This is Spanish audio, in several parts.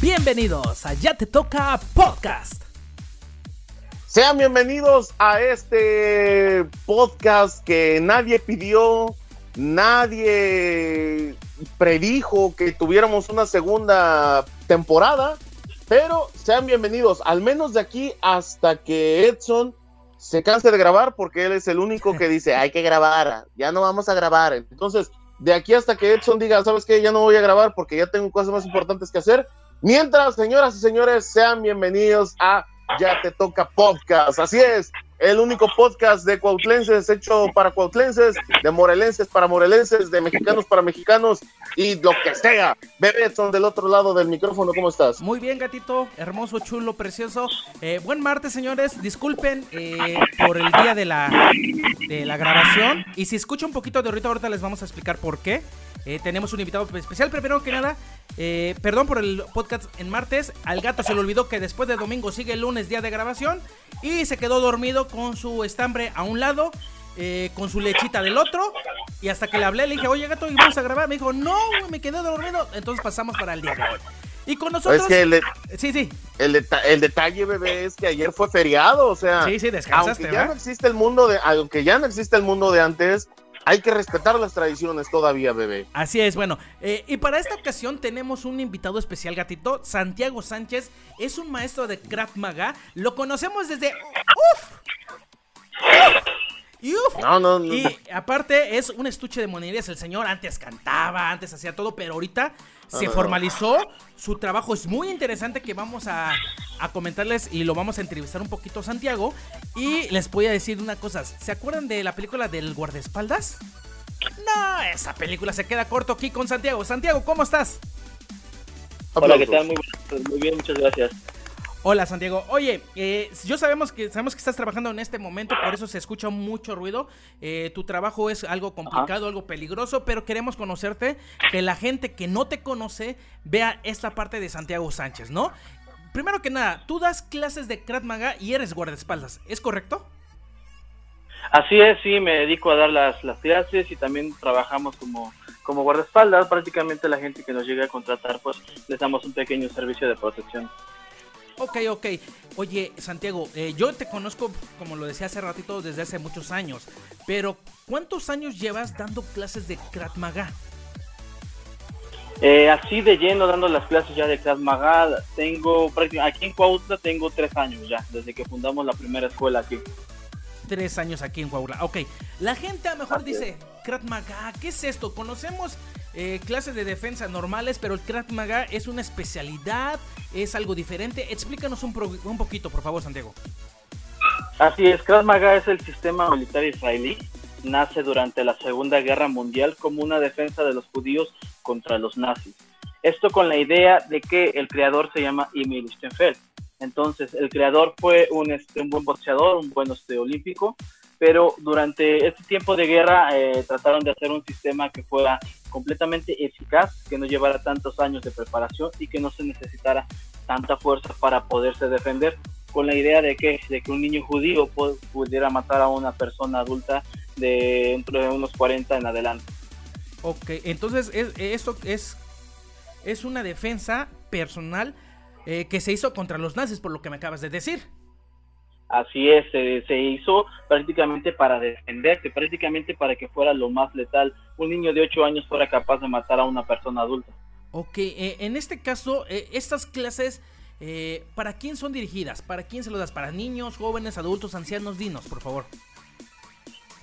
Bienvenidos a Ya Te Toca Podcast. Sean bienvenidos a este podcast que nadie pidió, nadie predijo que tuviéramos una segunda temporada, pero sean bienvenidos, al menos de aquí hasta que Edson se canse de grabar, porque él es el único que dice, hay que grabar, ya no vamos a grabar. Entonces, de aquí hasta que Edson diga, ¿sabes qué? Ya no voy a grabar porque ya tengo cosas más importantes que hacer. Mientras, señoras y señores, sean bienvenidos a Ya Te Toca Podcast. Así es, el único podcast de cuautlenses hecho para cuautlenses, de morelenses para morelenses, de mexicanos para mexicanos y lo que sea. Bebé, son del otro lado del micrófono, ¿cómo estás? Muy bien, gatito, hermoso, chulo, precioso. Eh, buen martes, señores. Disculpen eh, por el día de la, de la grabación. Y si escucho un poquito de ahorita, ahorita les vamos a explicar por qué. Eh, tenemos un invitado especial, pero primero que nada, eh, perdón por el podcast en martes. Al gato se le olvidó que después de domingo sigue el lunes, día de grabación. Y se quedó dormido con su estambre a un lado, eh, con su lechita del otro. Y hasta que le hablé, le dije, oye gato, ¿y vamos a grabar? Me dijo, no, me quedé dormido. Entonces pasamos para el día de hoy. Y con nosotros. Es que el, sí, sí. El, deta el, detalle, bebé, es que ayer fue feriado, o sea. Sí, sí, descansaste. Aunque ya no existe el mundo de, aunque ya no existe el mundo de antes, hay que respetar las tradiciones todavía, bebé. Así es, bueno. Eh, y para esta ocasión tenemos un invitado especial, gatito. Santiago Sánchez es un maestro de Krav Maga. Lo conocemos desde. ¡Uf! Y, uf, no, no, no. y aparte es un estuche de monerías. El señor antes cantaba, antes hacía todo, pero ahorita se no, formalizó. Su trabajo es muy interesante que vamos a, a, comentarles y lo vamos a entrevistar un poquito Santiago. Y les voy a decir una cosa. ¿Se acuerdan de la película del guardaespaldas? No, esa película se queda corto aquí con Santiago. Santiago, ¿cómo estás? Hola, ¿qué tal? Muy, muy bien, muchas gracias. Hola Santiago, oye, eh, yo sabemos que sabemos que estás trabajando en este momento, por eso se escucha mucho ruido. Eh, tu trabajo es algo complicado, Ajá. algo peligroso, pero queremos conocerte, que la gente que no te conoce vea esta parte de Santiago Sánchez, ¿no? Primero que nada, tú das clases de Krav Maga y eres guardaespaldas, ¿es correcto? Así es, sí, me dedico a dar las, las clases y también trabajamos como, como guardaespaldas. Prácticamente la gente que nos llega a contratar, pues les damos un pequeño servicio de protección. Ok, ok. Oye, Santiago, eh, yo te conozco, como lo decía hace ratito, desde hace muchos años. Pero, ¿cuántos años llevas dando clases de Krav Maga? Eh, así de lleno, dando las clases ya de Krav Maga, tengo, aquí en Cuautla tengo tres años ya, desde que fundamos la primera escuela aquí. Tres años aquí en Cuautla. Ok, la gente a lo mejor dice, Krav Maga, ¿qué es esto? Conocemos eh, clases de defensa normales, pero el Krav Maga es una especialidad, es algo diferente. Explícanos un, pro, un poquito, por favor, Santiago. Así es, Krav Maga es el sistema militar israelí. Nace durante la Segunda Guerra Mundial como una defensa de los judíos contra los nazis. Esto con la idea de que el creador se llama Emil Lichtenfeld. Entonces, el creador fue un, este, un buen boxeador, un buen este, olímpico, pero durante este tiempo de guerra eh, trataron de hacer un sistema que fuera completamente eficaz, que no llevara tantos años de preparación y que no se necesitara tanta fuerza para poderse defender, con la idea de que, de que un niño judío pudiera matar a una persona adulta de entre unos 40 en adelante. Ok, entonces es, esto es, es una defensa personal eh, que se hizo contra los nazis, por lo que me acabas de decir. Así es, se, se, hizo prácticamente para defenderse, prácticamente para que fuera lo más letal. Un niño de 8 años fuera capaz de matar a una persona adulta. Ok, eh, en este caso, eh, estas clases, eh, ¿para quién son dirigidas? ¿Para quién se lo das? ¿Para niños, jóvenes, adultos, ancianos? Dinos, por favor.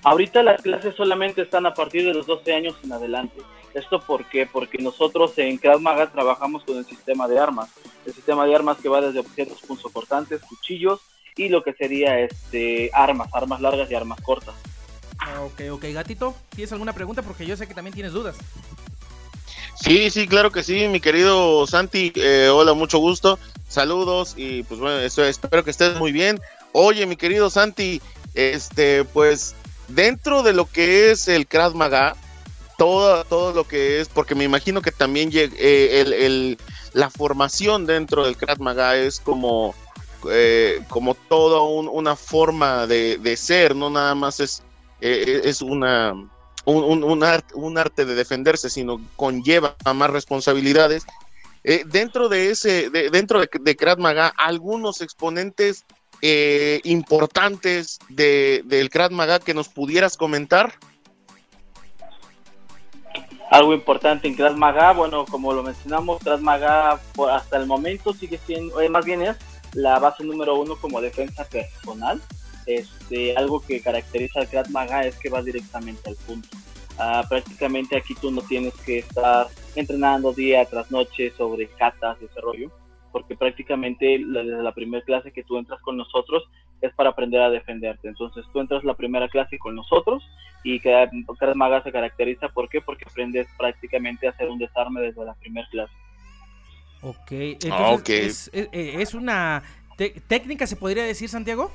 Ahorita las clases solamente están a partir de los 12 años en adelante. ¿Esto por qué? Porque nosotros en Krav Maga trabajamos con el sistema de armas. El sistema de armas que va desde objetos punzocortantes, cuchillos y lo que sería este armas, armas largas y armas cortas. Ah, ok, ok, gatito, ¿tienes alguna pregunta? Porque yo sé que también tienes dudas. Sí, sí, claro que sí, mi querido Santi. Eh, hola, mucho gusto. Saludos y pues bueno, eso, espero que estés muy bien. Oye, mi querido Santi, este, pues dentro de lo que es el Krav Maga, todo, todo lo que es, porque me imagino que también eh, el, el, la formación dentro del Krav Maga es como, eh, como toda un, una forma de, de, ser, no nada más es, eh, es una, un, un, un, arte, de defenderse, sino conlleva más responsabilidades. eh, dentro de ese, dentro de, de Maga, algunos exponentes eh, importantes de, del Krav Maga que nos pudieras comentar? Algo importante en Krav Maga, bueno, como lo mencionamos, Krav Maga hasta el momento sigue siendo, eh, más bien es la base número uno como defensa personal. Este, algo que caracteriza al Krav Maga es que va directamente al punto. Ah, prácticamente aquí tú no tienes que estar entrenando día tras noche sobre catas y ese rollo porque prácticamente desde la primera clase que tú entras con nosotros es para aprender a defenderte. Entonces tú entras la primera clase con nosotros y cada, maga se caracteriza, ¿por qué? Porque aprendes prácticamente a hacer un desarme desde la primera clase. Ok, entonces Es, es, una técnica, se podría decir, Santiago,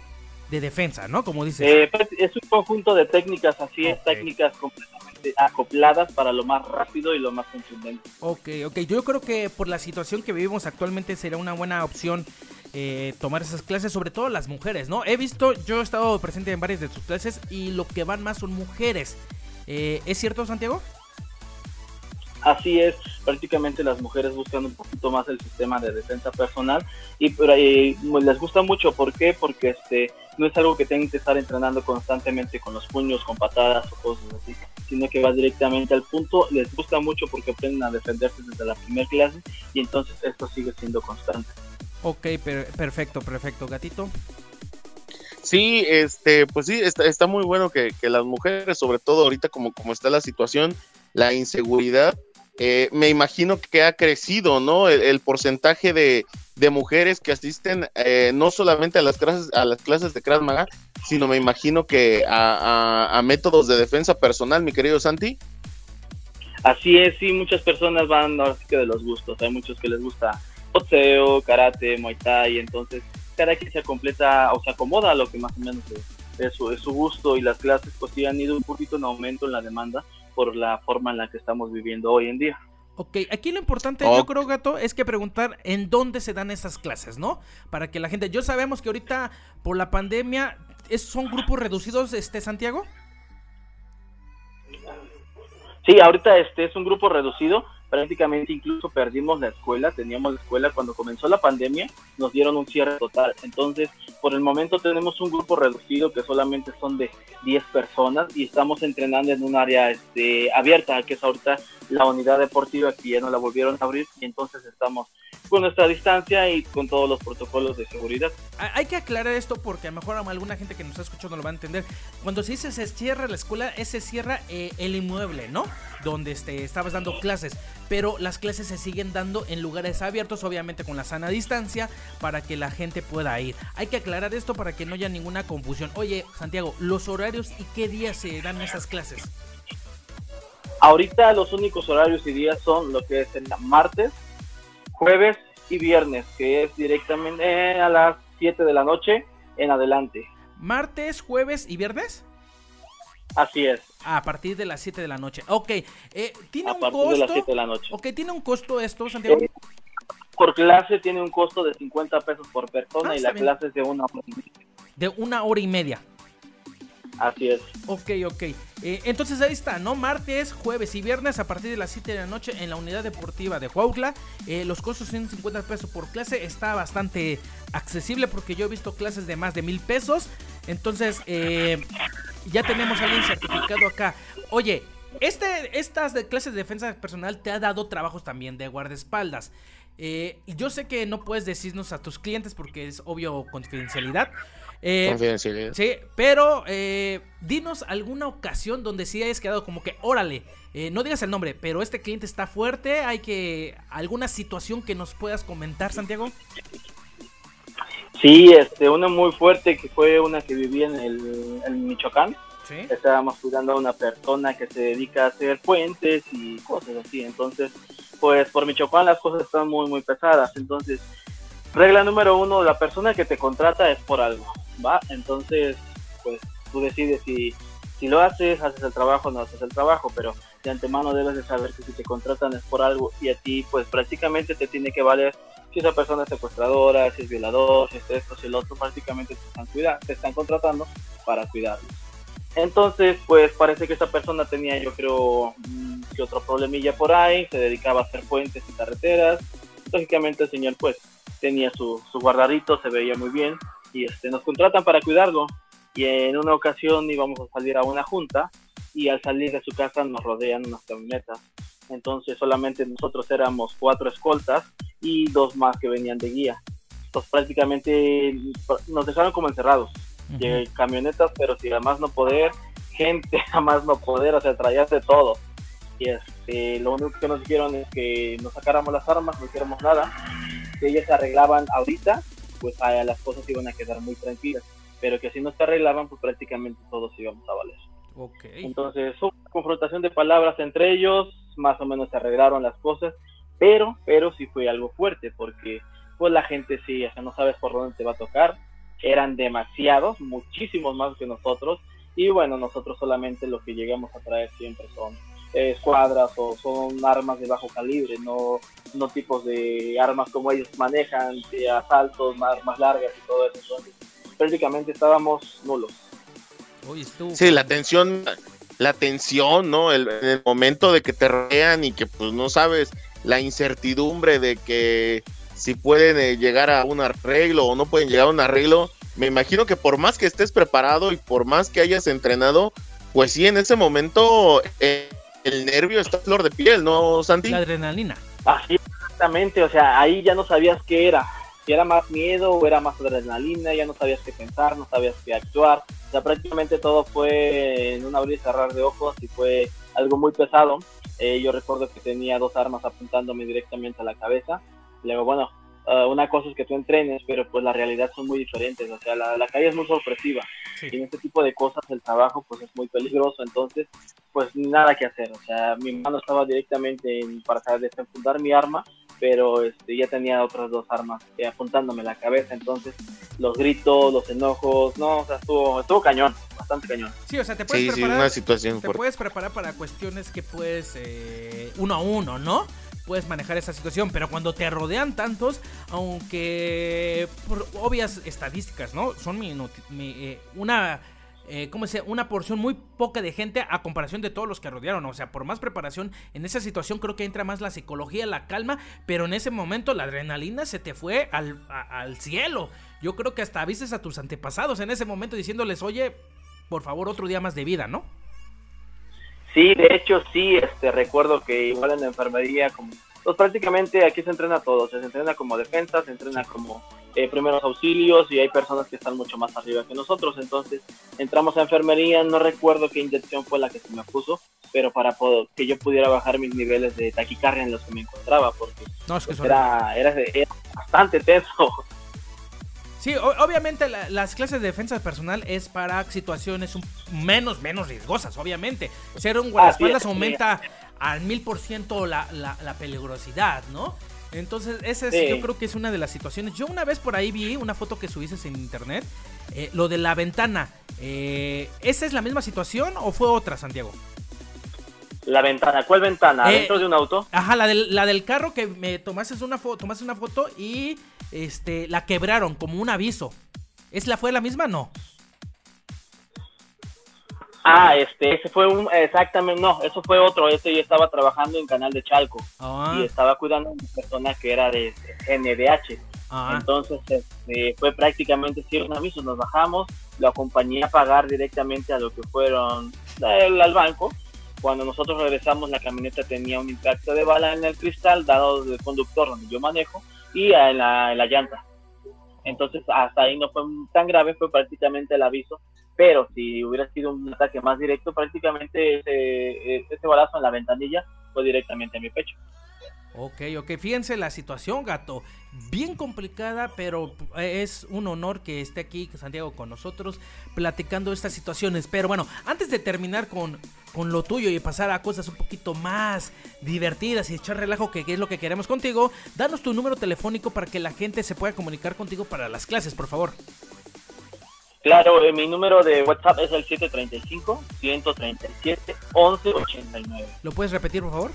de defensa, ¿no? Como dices. Eh, pues, es un conjunto de técnicas, así es, técnicas completamente acopladas para lo más rápido y lo más contundente. Ok, ok. Yo creo que por la situación que vivimos actualmente sería una buena opción eh, tomar esas clases, sobre todo las mujeres, ¿no? He visto, yo he estado presente en varias de sus clases y lo que van más son mujeres. Eh, ¿Es cierto, Santiago? Así es, prácticamente las mujeres buscan un poquito más el sistema de defensa personal y, y pues, les gusta mucho, ¿por qué? Porque este no es algo que tengan que estar entrenando constantemente con los puños, con patadas o cosas así, sino que va directamente al punto, les gusta mucho porque aprenden a defenderse desde la primera clase y entonces esto sigue siendo constante. Ok, perfecto, perfecto, gatito. Sí, este, pues sí, está, está muy bueno que, que, las mujeres, sobre todo ahorita como, como está la situación, la inseguridad, eh, me imagino que ha crecido, ¿no? El, porcentaje de, mujeres que asisten eh, no solamente a las clases, a las clases de Krav Maga, sino me imagino que a, métodos de defensa personal, mi querido Santi. Así es, sí, muchas personas van ahora sí que de los gustos. Hay muchos que les gusta boxeo, karate, muay thai, entonces cada quien se completa o se acomoda a lo que más o menos es, su, es su gusto y las clases pues sí han ido un poquito en aumento en la demanda por la forma en la que estamos viviendo hoy en día. Ok, aquí lo importante, yo creo, Gato, es que preguntar en dónde se dan esas clases, ¿no? Para que la gente, yo sabemos que ahorita por la pandemia es, son grupos reducidos, este Santiago. Sí, ahorita este es un grupo reducido, prácticamente incluso perdimos la escuela, teníamos la escuela cuando comenzó la pandemia, nos dieron un cierre total. Entonces, por el momento tenemos un grupo reducido que solamente son de 10 personas y estamos entrenando en un área este, abierta, que es ahorita la unidad deportiva que ya no la volvieron a abrir y entonces estamos con nuestra distancia y con todos los protocolos de seguridad. Hay que aclarar esto porque a lo mejor alguna gente que nos está escuchando lo va a entender. Cuando se dice se cierra la escuela, ese cierra eh, el inmueble, ¿no? Donde este, estabas dando clases. Pero las clases se siguen dando en lugares abiertos, obviamente con la sana distancia, para que la gente pueda ir. Hay que aclarar esto para que no haya ninguna confusión. Oye, Santiago, los horarios y qué días se dan esas clases. Ahorita los únicos horarios y días son lo que es el martes, jueves y viernes, que es directamente a las 7 de la noche en adelante. ¿Martes, jueves y viernes? Así es. A partir de las 7 de la noche. Ok. Eh, ¿Tiene a un partir costo? de las 7 de la noche. Ok, ¿tiene un costo esto, Santiago? Eh, por clase tiene un costo de 50 pesos por persona ah, y la clase es de una hora y media. De una hora y media. Así es. Ok, ok. Eh, entonces ahí está, ¿no? Martes, jueves y viernes a partir de las 7 de la noche en la unidad deportiva de Huautla. Eh, los costos son 50 pesos por clase. Está bastante accesible porque yo he visto clases de más de mil pesos. Entonces, eh, ya tenemos a alguien certificado acá. Oye, este, estas de clases de defensa personal te ha dado trabajos también de guardaespaldas. yo sé que no puedes decirnos a tus clientes porque es obvio confidencialidad. Eh, sí, pero eh, dinos alguna ocasión donde sí hayas quedado como que, órale, eh, no digas el nombre, pero este cliente está fuerte, hay que, alguna situación que nos puedas comentar, Santiago. Sí, este, una muy fuerte que fue una que vivía en el en Michoacán. Estábamos cuidando a una persona que se dedica a hacer puentes y cosas así. Entonces, pues por Michoacán las cosas están muy, muy pesadas. Entonces, regla número uno, la persona que te contrata es por algo. ¿Va? Entonces, pues tú decides si, si lo haces, haces el trabajo o no haces el trabajo, pero de antemano debes de saber que si te contratan es por algo y a ti pues prácticamente te tiene que valer si esa persona es secuestradora, si es violador, si es esto, si el otro, prácticamente te están, cuidando, te están contratando para cuidarlos. Entonces, pues parece que esa persona tenía, yo creo, mm, que otro problemilla por ahí, se dedicaba a hacer puentes y carreteras, lógicamente el señor pues tenía su, su guardadito, se veía muy bien y este, nos contratan para cuidarlo y en una ocasión íbamos a salir a una junta y al salir de su casa nos rodean unas camionetas. Entonces solamente nosotros éramos cuatro escoltas y dos más que venían de guía. Entonces prácticamente nos dejaron como encerrados. Camionetas, pero si además no poder, gente jamás no poder, o sea, traías de todo. Y este, lo único que nos dijeron es que nos sacáramos las armas, no hiciéramos nada. Si ellas se arreglaban ahorita, pues las cosas iban a quedar muy tranquilas. Pero que si no se arreglaban, pues prácticamente todos íbamos a valer. Okay. Entonces, una confrontación de palabras entre ellos, más o menos se arreglaron las cosas, pero, pero sí fue algo fuerte, porque pues la gente sí, o sea, no sabes por dónde te va a tocar, eran demasiados, muchísimos más que nosotros, y bueno, nosotros solamente lo que llegamos a traer siempre son escuadras o son armas de bajo calibre, no, no tipos de armas como ellos manejan, de asaltos más largas y todo eso. Entonces, prácticamente estábamos nulos. Sí, la tensión, la tensión, ¿no? El, el momento de que te rodean y que pues no sabes la incertidumbre de que si pueden eh, llegar a un arreglo o no pueden llegar a un arreglo. Me imagino que por más que estés preparado y por más que hayas entrenado, pues sí, en ese momento eh, el nervio está flor de piel, ¿no, Santi? La adrenalina. Así, exactamente, o sea, ahí ya no sabías qué era si era más miedo o era más adrenalina, ya no sabías qué pensar, no sabías qué actuar. O sea, prácticamente todo fue en un abrir y cerrar de ojos y fue algo muy pesado. Eh, yo recuerdo que tenía dos armas apuntándome directamente a la cabeza. luego, bueno, uh, una cosa es que tú entrenes, pero pues la realidad son muy diferentes. O sea, la, la calle es muy sorpresiva. Y en este tipo de cosas el trabajo pues es muy peligroso. Entonces, pues nada que hacer. O sea, mi mano estaba directamente en, para desenfundar mi arma pero este, ya tenía otras dos armas eh, apuntándome la cabeza, entonces los gritos, los enojos, no, o sea, estuvo, estuvo cañón, bastante cañón. Sí, o sea, te puedes preparar, una situación te puedes preparar para cuestiones que puedes eh, uno a uno, ¿no? Puedes manejar esa situación, pero cuando te rodean tantos, aunque por obvias estadísticas, ¿no? Son mi, eh, una eh, ¿cómo se Una porción muy poca de gente a comparación de todos los que rodearon. O sea, por más preparación, en esa situación creo que entra más la psicología, la calma, pero en ese momento la adrenalina se te fue al, al cielo. Yo creo que hasta avises a tus antepasados en ese momento diciéndoles, oye, por favor, otro día más de vida, ¿no? Sí, de hecho sí, este recuerdo que igual en la enfermería como pues prácticamente aquí se entrena todo, se entrena como defensa, se entrena como eh, primeros auxilios y hay personas que están mucho más arriba que nosotros. Entonces entramos a enfermería, no recuerdo qué inyección fue la que se me puso, pero para que yo pudiera bajar mis niveles de taquicardia en los que me encontraba, porque pues, era, era, bastante tenso. Sí, obviamente las clases de defensa personal es para situaciones menos, menos riesgosas, obviamente. Ser un guardaespaldas aumenta al mil por ciento la, la peligrosidad, ¿no? Entonces, esa es, yo creo que es una de las situaciones. Yo una vez por ahí vi una foto que subiste en internet, eh, lo de la ventana. Eh, ¿Esa es la misma situación o fue otra, Santiago? La ventana, ¿cuál ventana? Eh, ¿Dentro de un auto? Ajá, la del, la del carro que me tomaste una foto, tomaste una foto y este la quebraron como un aviso. ¿Es la fue la misma? No. Ah, este, ese fue un, exactamente, no, eso fue otro, ese yo estaba trabajando en Canal de Chalco ah. y estaba cuidando a una persona que era de NDH. Ah. Entonces este, fue prácticamente sí, un aviso, nos bajamos, lo acompañé a pagar directamente a lo que fueron al banco. Cuando nosotros regresamos, la camioneta tenía un impacto de bala en el cristal, dado del conductor donde yo manejo, y en la, llanta. Entonces, hasta ahí no fue tan grave, fue prácticamente el aviso pero si hubiera sido un ataque más directo, prácticamente ese, ese balazo en la ventanilla fue directamente a mi pecho. Ok, ok, fíjense la situación, gato. Bien complicada, pero es un honor que esté aquí Santiago con nosotros platicando estas situaciones. Pero bueno, antes de terminar con, con lo tuyo y pasar a cosas un poquito más divertidas y echar relajo, que es lo que queremos contigo, danos tu número telefónico para que la gente se pueda comunicar contigo para las clases, por favor. Claro, eh, mi número de WhatsApp es el 735-137-1189. ¿Lo puedes repetir, por favor?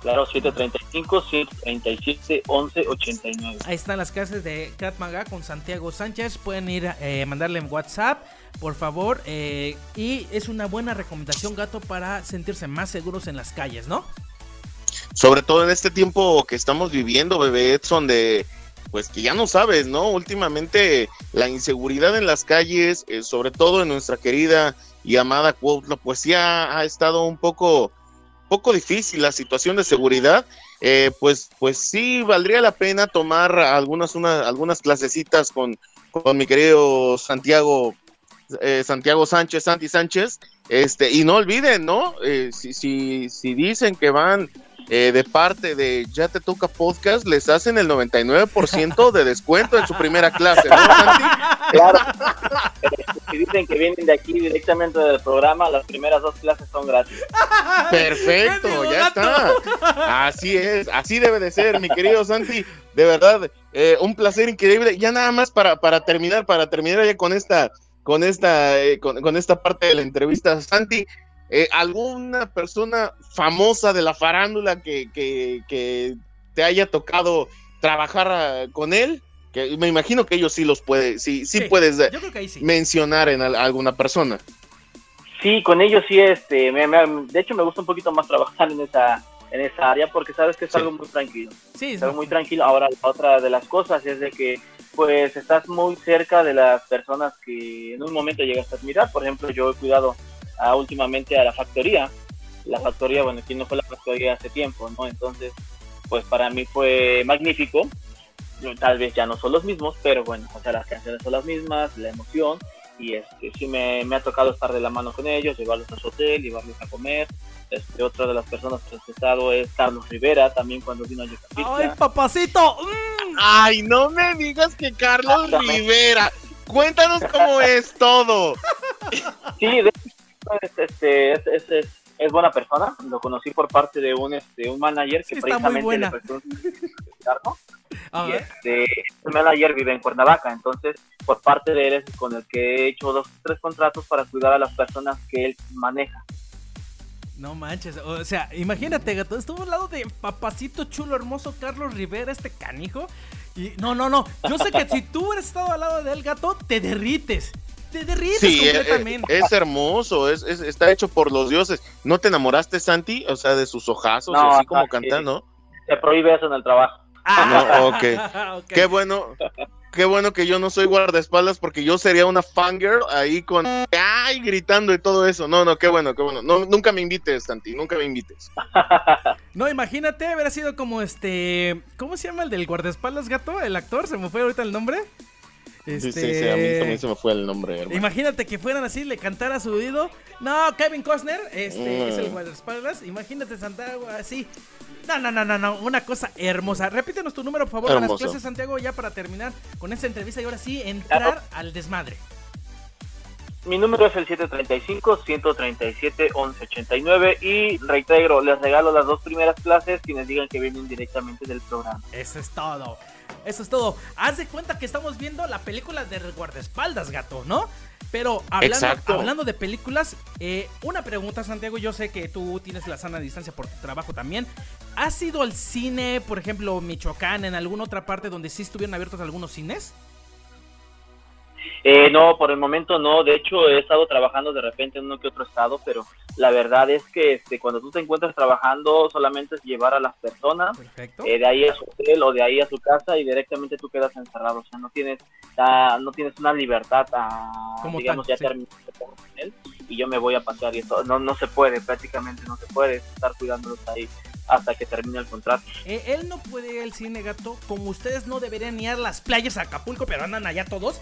Claro, 735-137-1189. Ahí están las clases de Cat con Santiago Sánchez. Pueden ir a eh, mandarle en WhatsApp, por favor. Eh, y es una buena recomendación, gato, para sentirse más seguros en las calles, ¿no? sobre todo en este tiempo que estamos viviendo, bebé Edson, de pues que ya no sabes, ¿no? Últimamente la inseguridad en las calles, eh, sobre todo en nuestra querida y amada Cuautla, pues ya ha estado un poco, poco difícil la situación de seguridad. Eh, pues, pues sí valdría la pena tomar algunas, una, algunas clasecitas con, con mi querido Santiago, eh, Santiago Sánchez, Santi Sánchez, este, y no olviden, ¿no? si, si, si dicen que van eh, de parte de Ya Te Toca Podcast, les hacen el 99% de descuento en su primera clase, ¿no, Santi? Claro. si dicen que vienen de aquí directamente del programa, las primeras dos clases son gratis. Perfecto, ya está. Así es, así debe de ser, mi querido Santi. De verdad, eh, un placer increíble. Ya nada más para, para terminar, para terminar ya con esta, con esta, eh, con esta parte de la entrevista, Santi. Eh, alguna persona famosa de la farándula que, que, te haya tocado trabajar ah, con él, que me imagino que ellos sí los puede, sí, sí, puedes eh, mencionar en alguna persona. Sí, con ellos sí, este, de hecho me gusta un poquito más trabajar en esa, en esa área porque sabes que es algo muy tranquilo. Sí, es algo muy tranquilo. Ahora, otra de las cosas es de que pues estás muy cerca de las personas que en un momento llegas a admirar. Por ejemplo, yo he cuidado últimamente a la factoría. La factoría, bueno, aquí no fue la factoría hace tiempo, ¿no? Entonces, pues para mí fue magnífico. Tal vez ya no son los mismos, pero bueno, o sea, las canciones son las mismas, la emoción, y este, sí me, me ha tocado estar de la mano con ellos, llevarlos a su hotel, llevarlos a comer. Este, otra de las personas que he estado es Carlos Rivera, también cuando vino a Yucatán. ¡Ay, papacito! Mm. ¡Ay, no me digas que Carlos Rivera! Cuéntanos cómo es todo. Sí, de este, es, es, es, buena persona. Lo conocí por parte de un, este, un manager que precisamente le prestó un y este, el manager vive en Cuernavaca, entonces por parte de él es con el que he hecho dos tres contratos para cuidar a las personas que él maneja. No manches, o sea, imagínate, gato, estuvo al lado de papacito chulo, hermoso Carlos Rivera, este canijo. Y no, no, no, yo sé que si tú hubieras estado al lado del gato, te derrites te derrites sí, eh, eh, completamente. Es, hermoso, es, está hecho por los dioses. ¿No te enamoraste, Santi? O sea, de sus ojazos, así como cantan, ¿no? Se prohíbe eso en el trabajo. Ah, no, okay. Qué bueno, qué bueno que yo no soy guardaespaldas porque yo sería una fangirl ahí con ay gritando y todo eso. No, no, qué bueno, qué bueno. No, nunca me invites, Santi, nunca me invites. no, imagínate, haber sido como este, ¿cómo se llama el del guardaespaldas gato? El actor, se me fue ahorita el nombre. Sí, sí, sí, a mí también este, se me fue el nombre. Imagínate que fueran así, le cantara a su oído. No, Kevin Costner, este es el mm. guardaespaldas. Imagínate Santiago así. No, no, no, no, no, una cosa hermosa. Repítenos tu número, por favor, a las clases, Santiago, ya para terminar con esta entrevista y ahora sí entrar al desmadre. Mi número es el 735-137-1189 y reitero, les regalo las dos primeras clases quienes digan que vienen directamente del programa. Eso es todo. Eso es todo. Haz de cuenta que estamos viendo la película de guardaespaldas, gato, ¿no? Pero hablando, hablando de películas, eh, una pregunta, Santiago. Yo sé que tú tienes la sana distancia por tu trabajo también. ¿Has ido al cine, por ejemplo, Michoacán, en alguna otra parte donde sí estuvieron abiertos algunos cines? Eh, no, por el momento no. De hecho, he estado trabajando de repente en uno que otro estado, pero la verdad es que este, cuando tú te encuentras trabajando, solamente es llevar a las personas eh, de ahí a su hotel o de ahí a su casa y directamente tú quedas encerrado. O sea, no tienes, no tienes una libertad a, digamos, ya terminar con él y yo me voy a pasar y eso no, no se puede, prácticamente no se puede estar cuidándolos ahí hasta que termine el contrato. Eh, él no puede ir al cine, gato, como ustedes no deberían ir a las playas a Acapulco, pero andan allá todos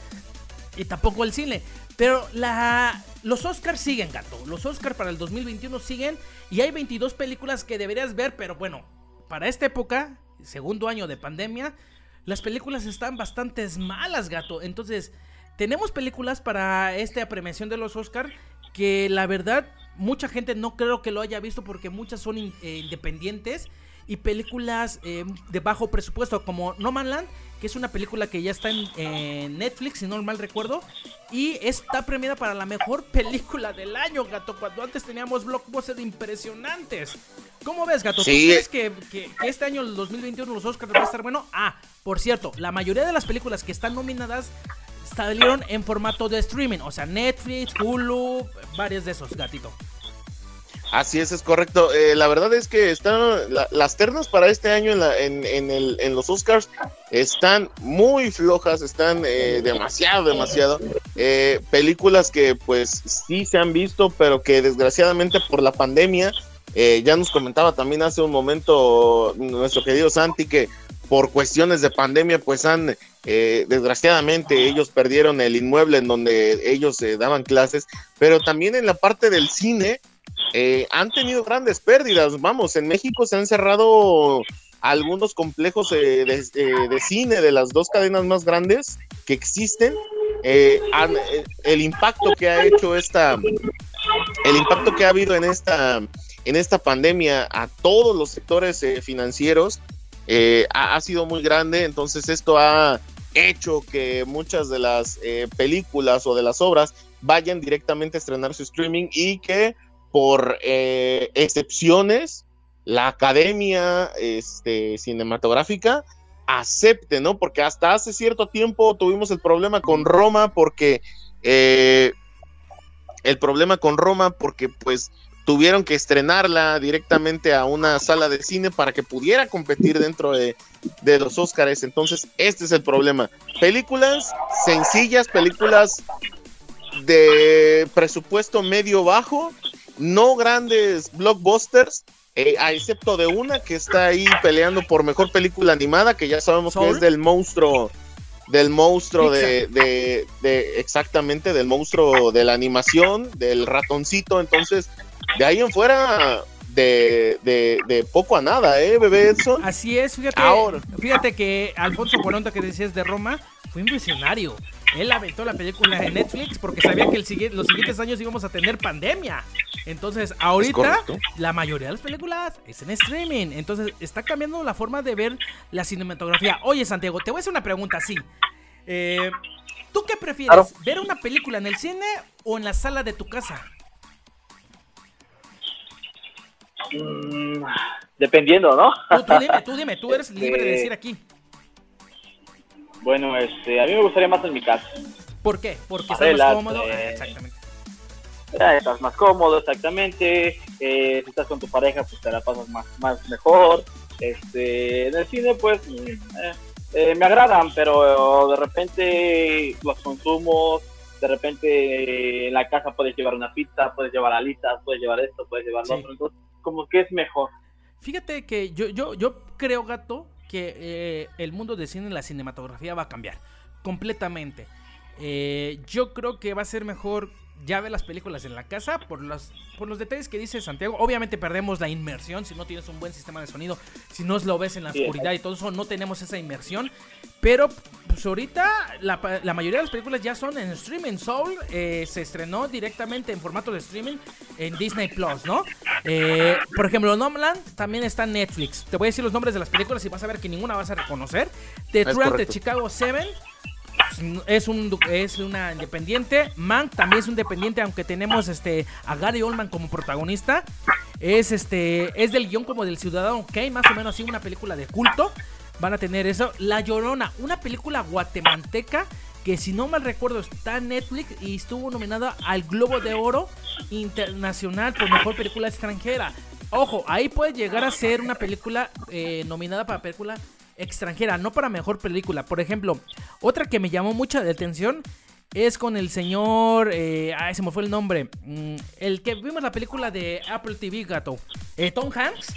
y tampoco al cine. Pero la, los Oscars siguen, gato. Los Oscars para el 2021 siguen. Y hay 22 películas que deberías ver. Pero bueno, para esta época, segundo año de pandemia, las películas están bastante malas, gato. Entonces, tenemos películas para esta premiación de los Oscars que la verdad mucha gente no creo que lo haya visto porque muchas son eh, independientes y películas eh, de bajo presupuesto como No Man Land que es una película que ya está en, Netflix, si no mal recuerdo, y está premiada para la mejor película del año, gato, cuando antes teníamos blockbusters impresionantes. ¿Cómo ves, gato? ¿Tú crees que, este año, el 2021, los Oscars va a estar bueno? Ah, por cierto, la mayoría de las películas que están nominadas salieron en formato de streaming, o sea, Netflix, Hulu, varios de esos, gatito. Así es, es correcto. Eh, la verdad es que están las ternas para este año en, en, el, en, los Oscars están muy flojas, están eh, demasiado, demasiado. Eh, películas que pues sí se han visto, pero que desgraciadamente por la pandemia, ya nos comentaba también hace un momento nuestro querido Santi que por cuestiones de pandemia pues han desgraciadamente ellos perdieron el inmueble en donde ellos daban clases, pero también en la parte del cine eh, han tenido grandes pérdidas. Vamos, en México se han cerrado algunos complejos eh, eh, de, cine de las dos cadenas más grandes que existen. el impacto que ha hecho esta, el impacto que ha habido en esta, en esta pandemia a todos los sectores financieros ha, ha, sido muy grande. Entonces esto ha hecho que muchas de las películas o de las obras vayan directamente a estrenar su streaming y que por eh, excepciones, la academia este, cinematográfica acepte, ¿no? Porque hasta hace cierto tiempo tuvimos el problema con Roma porque eh, el problema con Roma porque pues tuvieron que estrenarla directamente a una sala de cine para que pudiera competir dentro de, de los Óscares. Entonces, este es el problema. Películas sencillas, películas de presupuesto medio bajo, no grandes blockbusters, eh, a excepto de una que está ahí peleando por mejor película animada, que ya sabemos que es del monstruo, del monstruo de, de, exactamente, del monstruo de la animación, del ratoncito, entonces, de ahí en fuera, de, de, poco a nada, ¿eh, bebé Edson? Así es, fíjate, fíjate que Alfonso Cuarenta que decías de Roma fue un visionario. Él aventó la película de Netflix porque sabía que el, los siguientes años íbamos a tener pandemia. Entonces, ahorita la mayoría de las películas es en streaming. Entonces, está cambiando la forma de ver la cinematografía. Oye, Santiago, te voy a hacer una pregunta así. Eh, ¿Tú qué prefieres? ¿Ver una película en el cine o en la sala de tu casa? Mm, dependiendo, ¿no? Tú, dime, tú dime, tú eres libre de decir aquí. Bueno, este, a mí me gustaría más en mi casa. ¿Por qué? Porque estás más cómodo. Eh, exactamente. estás más cómodo, exactamente. Eh, si estás con tu pareja, pues te la pasas más, más mejor. Este, en el cine, pues, mm, eh, me agradan, pero de repente los consumos, de repente en la casa puedes llevar una pizza, puedes llevar alitas, puedes llevar esto, puedes llevar lo otro. Entonces, como que es mejor. Fíjate que yo, yo, yo creo, gato, que eh, el mundo de cine y la cinematografía va a cambiar completamente. Eh, yo creo que va a ser mejor ya ver las películas en la casa por los, por los detalles que dice Santiago. Obviamente perdemos la inmersión si no tienes un buen sistema de sonido, si no lo ves en la oscuridad y todo eso, no tenemos esa inmersión. Pero pues ahorita la, mayoría de las películas ya son en streaming. Soul eh, se estrenó directamente en formato de streaming en Disney Plus, ¿no? Eh, por ejemplo, Nomland también está en Netflix. Te voy a decir los nombres de las películas y vas a ver que ninguna vas a reconocer. The Truant de Chicago 7 es un es una independiente. Mank también es un independiente, aunque tenemos este a Gary Oldman como protagonista. Es este es del guion como del Ciudadano Kane, más o menos así una película de culto. Van a tener eso. La Llorona, una película guatemalteca que si no mal recuerdo está en Netflix y estuvo nominada al Globo de Oro Internacional por Mejor Película Extranjera. Ojo, ahí puede llegar a ser una película eh, nominada para película extranjera, no para mejor película. Por ejemplo, otra que me llamó mucha atención es con el señor. Eh, ay, se me fue el nombre. Mm, el que vimos la película de Apple TV, gato. Eh, Tom Hanks.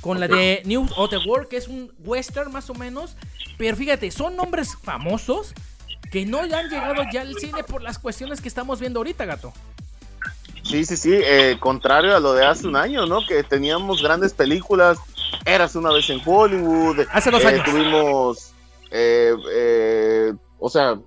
Con la de News of the World, que es un western más o menos. Pero fíjate, son nombres famosos que no han llegado ya al cine por las cuestiones que estamos viendo ahorita, gato. Sí, sí, sí, eh, contrario a lo de hace un año, ¿no? Que teníamos grandes películas Eras una vez en Hollywood. Hace dos años. Eh, tuvimos, eh, eh, o sea,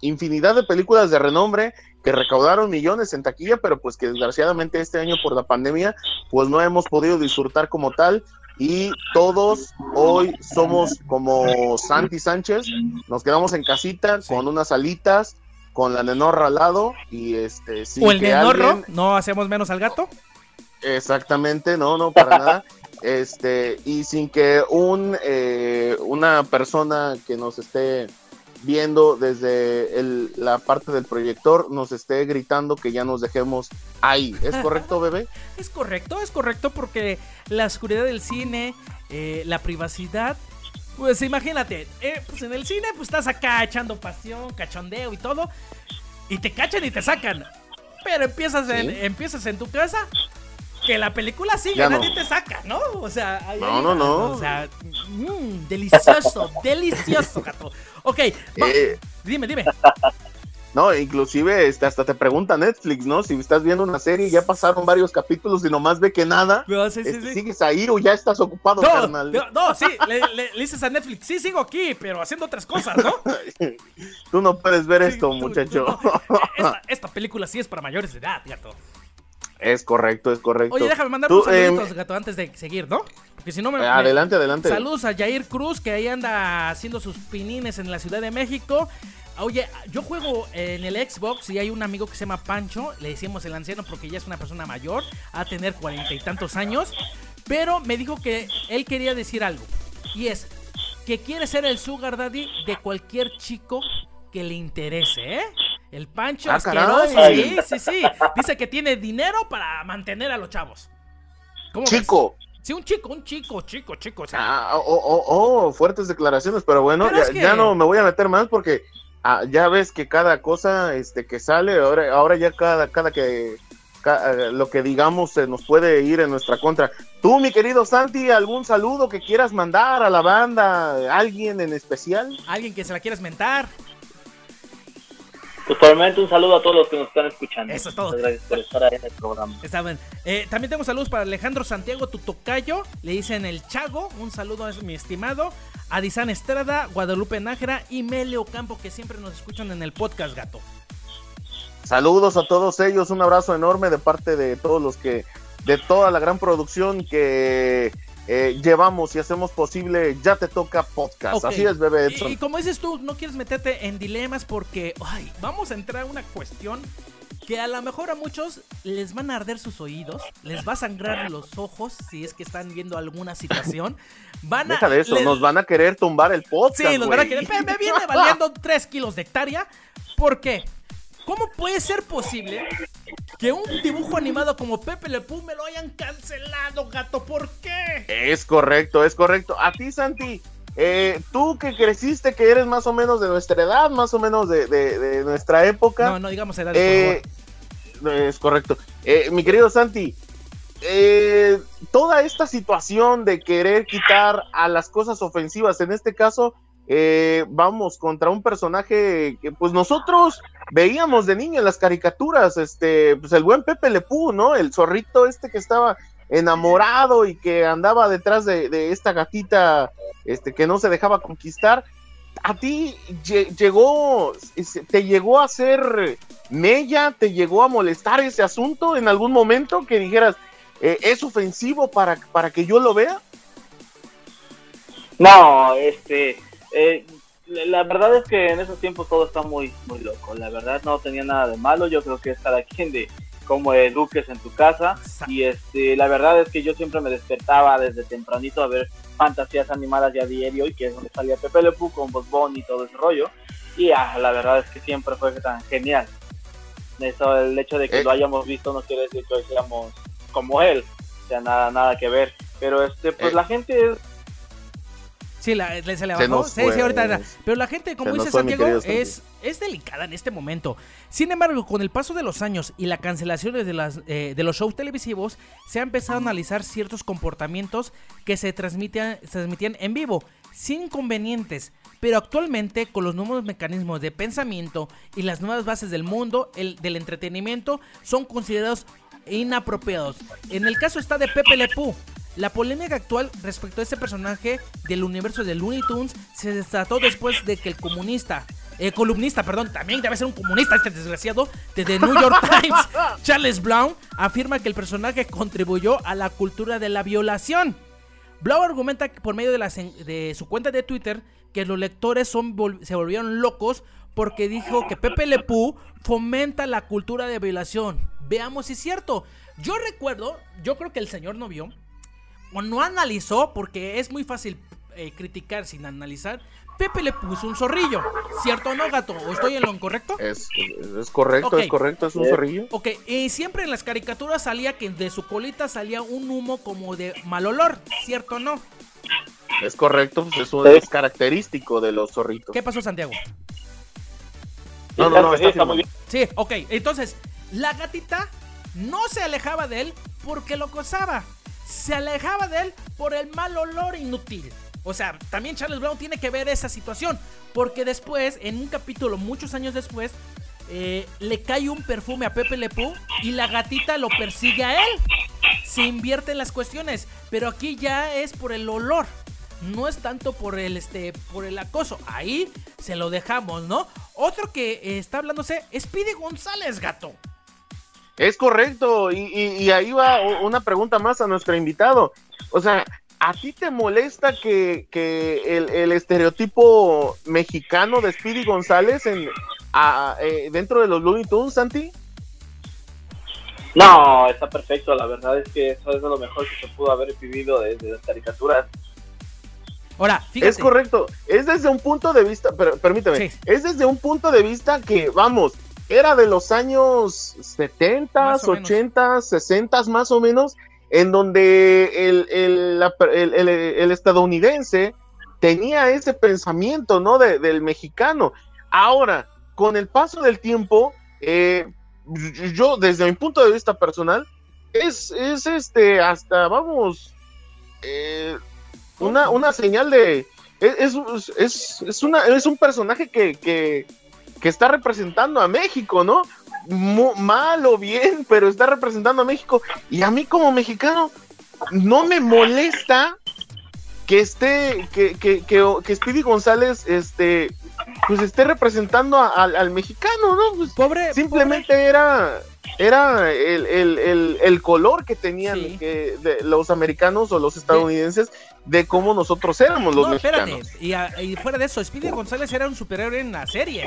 infinidad de películas de renombre que recaudaron millones en taquilla, pero pues que desgraciadamente este año por la pandemia, pues no hemos podido disfrutar como tal. Y todos hoy somos como Santi Sánchez, nos quedamos en casita con unas alitas, con la nenorra al lado y este... ¿O el nenorro? ¿No hacemos menos al gato? Exactamente, no, no, para nada este, y sin que un, eh, una persona que nos esté viendo desde el, la parte del proyector nos esté gritando que ya nos dejemos ahí. ¿Es correcto, bebé? Es correcto, es correcto porque la oscuridad del cine, eh, la privacidad, pues imagínate, eh, pues en el cine pues estás acá echando pasión, cachondeo y todo, y te cachan y te sacan. Pero empiezas, en, empiezas en tu casa que la película sigue, nadie te saca, ¿no? O sea, no, no, no. O sea, mmm, delicioso, delicioso, gato. Ok, eh, dime, dime. No, inclusive este, hasta te pregunta Netflix, ¿no? Si estás viendo una serie y ya pasaron varios capítulos y nomás ve que nada, este, ¿sigues ahí o ya estás ocupado, no, carnal? No, sí, le, dices a Netflix, sí, sigo aquí, pero haciendo otras cosas, ¿no? Tú no puedes ver esto, muchacho. esta, película sí es para mayores de edad, gato. Es correcto, es correcto. Oye, déjame mandar unos saluditos, em, gato, antes de seguir, ¿no? Porque si no me. Adelante, adelante. Saludos a Jair Cruz, que ahí anda haciendo sus pinines en la Ciudad de México. Oye, yo juego en el Xbox y hay un amigo que se llama Pancho, le decimos el anciano porque ya es una persona mayor, a tener cuarenta y tantos años, pero me dijo que él quería decir algo, y es que quiere ser el sugar daddy de cualquier chico que le interese, ¿eh? El Pancho ah, asqueroso, sí, sí, sí. Dice que tiene dinero para mantener a los chavos. ¿Cómo chico. Sí, un chico, un chico, chico, chico. Ah, oh, oh, oh, fuertes declaraciones, pero bueno, ya, no me voy a meter más porque ah, ya ves que cada cosa este, que sale, ahora, ahora ya cada, cada que eh, lo que digamos se nos puede ir en nuestra contra. Tú, mi querido Santi, ¿algún saludo que quieras mandar a la banda? ¿Alguien en especial? ¿Alguien que se la quieras mentar? Totalmente un saludo a todos los que nos están escuchando. Eso es todo. Muchas gracias por estar ahí en el programa. Está bien. Eh, también tengo saludos para Alejandro Santiago Tutocayo. Le dicen el Chago. Un saludo a mi estimado. A Dizan Estrada, Guadalupe Nájera y Melio Campo, que siempre nos escuchan en el podcast, gato. Saludos a todos ellos. Un abrazo enorme de parte de todos los que. de toda la gran producción que eh, llevamos y hacemos posible Ya Te Toca Podcast. Así es, bebé Edson. Y, como dices tú, no quieres meterte en dilemas porque ay, vamos a entrar a una cuestión que a lo mejor a muchos les van a arder sus oídos, les va a sangrar los ojos si es que están viendo alguna situación. Van Deja de eso, nos van a querer tumbar el podcast. Sí, nos van a querer. Me viene valiendo 3 kilos de hectárea. ¿Por qué? ¿Cómo puede ser posible que un dibujo animado como Pepe Le Pew me lo hayan cancelado, gato? ¿Por qué? Es correcto, es correcto. A ti, Santi, eh, tú que creciste, que eres más o menos de nuestra edad, más o menos de, nuestra época. No, no digamos edad, eh, Es correcto. Eh, mi querido Santi, toda esta situación de querer quitar a las cosas ofensivas, en este caso, eh, vamos contra un personaje que pues nosotros veíamos de niño en las caricaturas, este, pues el buen Pepe Lepú, ¿no? El zorrito este que estaba enamorado y que andaba detrás de, esta gatita, este, que no se dejaba conquistar. A ti llegó, te llegó a ser mella, te llegó a molestar ese asunto en algún momento que dijeras, eh, es ofensivo para, para que yo lo vea. No, este, eh, la verdad es que en esos tiempos todo está muy, muy loco. La verdad no tenía nada de malo. Yo creo que es cada quien de cómo eduques en tu casa. Y este, la verdad es que yo siempre me despertaba desde tempranito a ver fantasías animadas ya diario y que es donde salía Pepe Le Pew con Bob y todo ese rollo. Y ah, la verdad es que siempre fue tan genial. Eso, el hecho de que eh. lo hayamos visto no quiere decir que hoy seamos como él. O sea, nada, nada que ver. Pero este, pues eh. la gente es Sí, la, se le bajó. Sí, sí, ahorita. Pero la gente, como dice Santiago, es, es delicada en este momento. Sin embargo, con el paso de los años y la cancelación de, las, eh, de los shows televisivos, se ha empezado a analizar ciertos comportamientos que se transmitían, se transmitían en vivo, sin inconvenientes. Pero actualmente, con los nuevos mecanismos de pensamiento y las nuevas bases del mundo el, del entretenimiento, son considerados inapropiados. En el caso está de Pepe Le la polémica actual respecto a este personaje del universo de Looney Tunes se desató después de que el comunista, eh, columnista, perdón, también debe ser un comunista este desgraciado, de The New York Times, Charles Brown, afirma que el personaje contribuyó a la cultura de la violación. Blau argumenta por medio de, de su cuenta de Twitter que los lectores son, se volvieron locos porque dijo que Pepe Le Pew fomenta la cultura de violación. Veamos si es cierto. Yo recuerdo, yo creo que el señor no vio, o no analizó, porque es muy fácil eh, criticar sin analizar, Pepe le puso un zorrillo. ¿Cierto o no, gato? ¿O estoy en lo incorrecto? Es, es correcto, es correcto, es un zorrillo. Ok, y siempre en las caricaturas salía que de su colita salía un humo como de mal olor, ¿cierto o no? Es correcto, pues es, característico de los zorritos. ¿Qué pasó, Santiago? No, no, no, está, muy bien. Sí, ok, entonces, la gatita no se alejaba de él porque lo cosaba. Se alejaba de él por el mal olor inútil. O sea, también Charles Brown tiene que ver esa situación. Porque después, en un capítulo, muchos años después, eh, le cae un perfume a Pepe Le y la gatita lo persigue a él. Se invierte en las cuestiones. Pero aquí ya es por el olor. No es tanto por el, este, por el acoso. Ahí se lo dejamos, ¿no? Otro que eh, está hablándose es Pide González, gato. Es correcto, y, ahí va una pregunta más a nuestro invitado. O sea, ¿a ti te molesta que, el, estereotipo mexicano de Speedy González en, eh, dentro de los Looney Tunes, Santi? No, está perfecto. La verdad es que eso es lo mejor que se pudo haber vivido desde las caricaturas. Ahora, fíjate. Es correcto. Es desde un punto de vista, pero, permíteme, es desde un punto de vista que, vamos, era de los años 70, 80, 60 más o menos, en donde el, el, estadounidense tenía ese pensamiento, ¿no? del mexicano. Ahora, con el paso del tiempo, eh, yo, desde mi punto de vista personal, es, es este, hasta, vamos, eh, una, una señal de... Es, es, es, una, es un personaje que, que, que está representando a México, ¿no? mal o bien, pero está representando a México. Y a mí como mexicano, no me molesta que esté, que, que, que, que Speedy González, este, pues esté representando al mexicano, ¿no? Pues pobre. Simplemente era era el, color que tenían los americanos o los estadounidenses de cómo nosotros éramos los mexicanos. Y, y, fuera de eso, Speedy González era un superhéroe en la serie.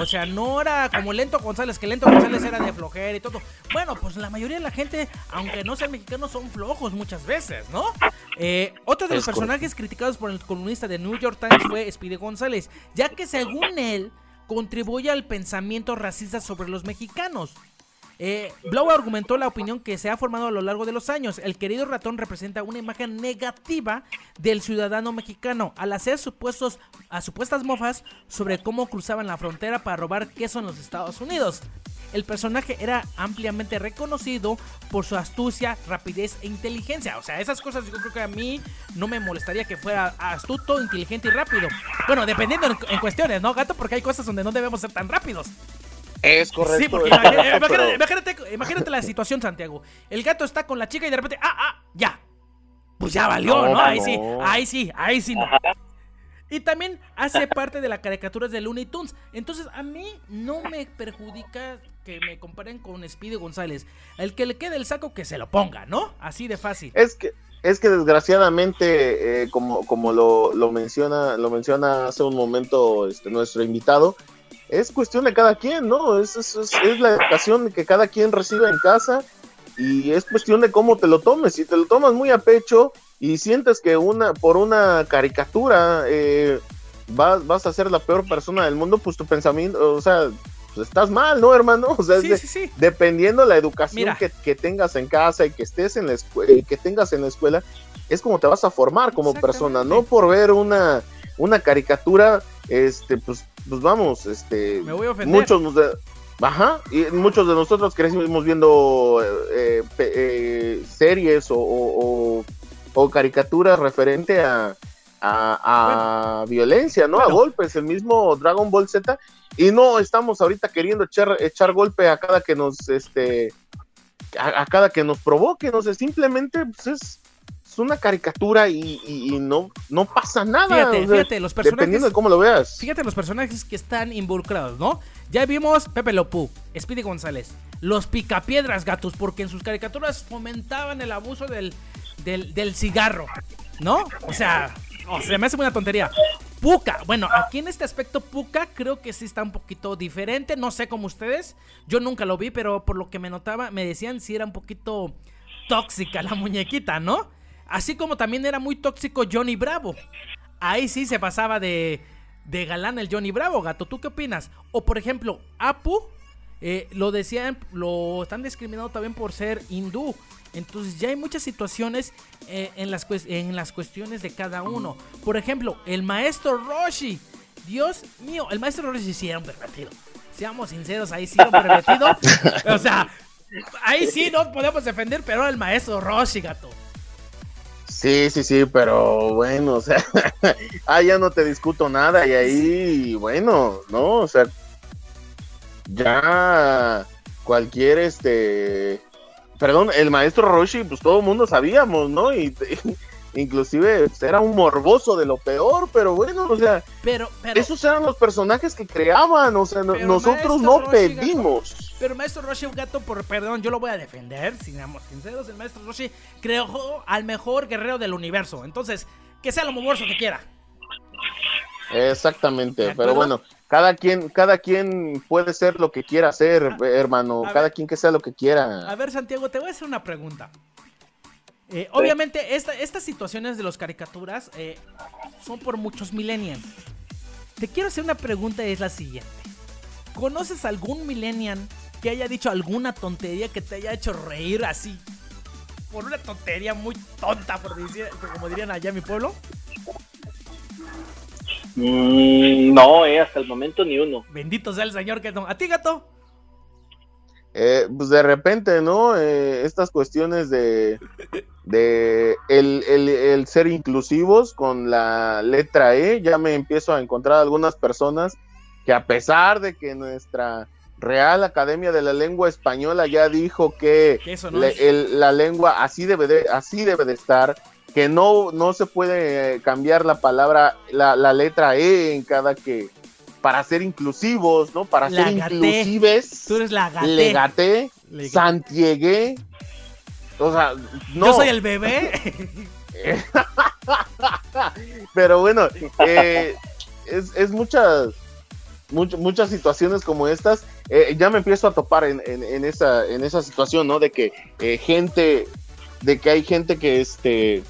O sea, no era como Lento González, que Lento González era de flojera y todo. Bueno, pues la mayoría de la gente, aunque no sean mexicanos, son flojos muchas veces, ¿no? Eh, otro de los personajes criticados por el columnista de New York Times fue Speedy González, ya que según él contribuye al pensamiento racista sobre los mexicanos. Eh, argumentó la opinión que se ha formado a lo largo de los años. El querido ratón representa una imagen negativa del ciudadano mexicano al hacer supuestos, supuestas mofas sobre cómo cruzaban la frontera para robar queso en los Estados Unidos. El personaje era ampliamente reconocido por su astucia, rapidez e inteligencia. O sea, esas cosas yo creo que a mí no me molestaría que fuera astuto, inteligente y rápido. Bueno, dependiendo en, cuestiones, ¿no, gato? Porque hay cosas donde no debemos ser tan rápidos. Es correcto. Sí, porque imagínate, la situación, Santiago. El gato está con la chica y de repente, ah, ah, ya. Pues ya valió, ¿no? Ahí sí, ahí sí, ahí sí no. Y también hace parte de la caricatura de Looney Tunes. Entonces, a mí no me perjudica que me comparen con Speedy González. El que le quede el saco, que se lo ponga, ¿no? Así de fácil. Es que, es que desgraciadamente, eh, como, como lo, lo, menciona, lo menciona hace un momento este, nuestro invitado, es cuestión de cada quien, ¿no? Es, es, es, la educación que cada quien recibe en casa y es cuestión de cómo te lo tomes. Si te lo tomas muy a pecho y sientes que una por una caricatura eh, vas, vas a ser la peor persona del mundo, pues tu pensamiento, o sea, pues estás mal, ¿no, hermano? O sea, dependiendo la educación que, tengas en casa y que estés en la escuela, que tengas en la escuela, es como te vas a formar como persona, no por ver una, una caricatura este, pues, pues vamos, este, Me voy a ofender. muchos de, ajá, y muchos de nosotros crecimos viendo eh, eh, series o, o, caricaturas referente a, a, violencia, ¿no? A golpes, el mismo Dragon Ball Z, y no estamos ahorita queriendo echar, echar golpe a cada que nos, este, a, a cada que nos provoque, no sé, simplemente pues es es una caricatura y, no, no pasa nada. Fíjate, fíjate, los personajes. Dependiendo de cómo lo veas. Fíjate los personajes que están involucrados, ¿no? Ya vimos Pepe Lopú, Speedy González, los picapiedras gatos, porque en sus caricaturas fomentaban el abuso del, del, cigarro, ¿no? O sea, se me hace una tontería. Puka, bueno, aquí en este aspecto Puka creo que sí está un poquito diferente, no sé cómo ustedes, yo nunca lo vi, pero por lo que me notaba, me decían si era un poquito tóxica la muñequita, ¿no? Así como también era muy tóxico Johnny Bravo. ahí sí se pasaba de, de galán el Johnny Bravo, gato. ¿Tú qué opinas? O por ejemplo, Apu, eh, lo decían, lo están discriminando también por ser hindú. Entonces ya hay muchas situaciones eh, en, las en las cuestiones de cada uno. Por ejemplo, el maestro Roshi. Dios mío, el maestro Roshi sí era un pervertido. Seamos sinceros, ahí sí era un pervertido. o sea, ahí sí no podemos defender, pero el maestro Roshi, gato. Sí, sí, sí, pero bueno, o sea, ah, ya no te discuto nada y ahí, bueno, no, o sea, ya cualquier este, perdón, el maestro Roshi, pues todo el mundo sabíamos, ¿no? Y, inclusive era un morboso de lo peor, pero bueno, o sea, pero, esos eran los personajes que creaban, o sea, nosotros no pedimos. pero maestro Roshi, un gato, por perdón, yo lo voy a defender, seamos sinceros, el maestro Roshi creó al mejor guerrero del universo, entonces, que sea lo morboso que quiera. Exactamente, pero bueno, cada quien, cada quien puede ser lo que quiera ser, ah, hermano, cada quien que sea lo que quiera. A ver, Santiago, te voy a hacer una pregunta. Eh, obviamente, estas situaciones de las caricaturas eh, son por muchos millennials. Te quiero hacer una pregunta, es la siguiente. ¿Conoces algún millennial que haya dicho alguna tontería que te haya hecho reír así? Por una tontería muy tonta, por decir, como dirían allá en mi pueblo. Mm, no, eh, hasta el momento ni uno. Bendito sea el Señor que no. ¿A ti, gato? Eh, pues de repente, ¿no? Eh, estas cuestiones de, de el, ser inclusivos con la letra E, ya me empiezo a encontrar algunas personas que a pesar de que nuestra Real Academia de la Lengua Española ya dijo que la lengua así debe de, así debe de estar, que no, no se puede cambiar la palabra, la, la letra E en cada que, para ser inclusivos, ¿no? Para ser inclusives. Tú eres la gaté. Santiegué. O sea, no. Yo soy el bebé. Pero bueno, eh, es, muchas, muchas situaciones como estas. Eh, ya me empiezo a topar en, esa, en esa situación, ¿no? De que eh, gente, de que hay gente que este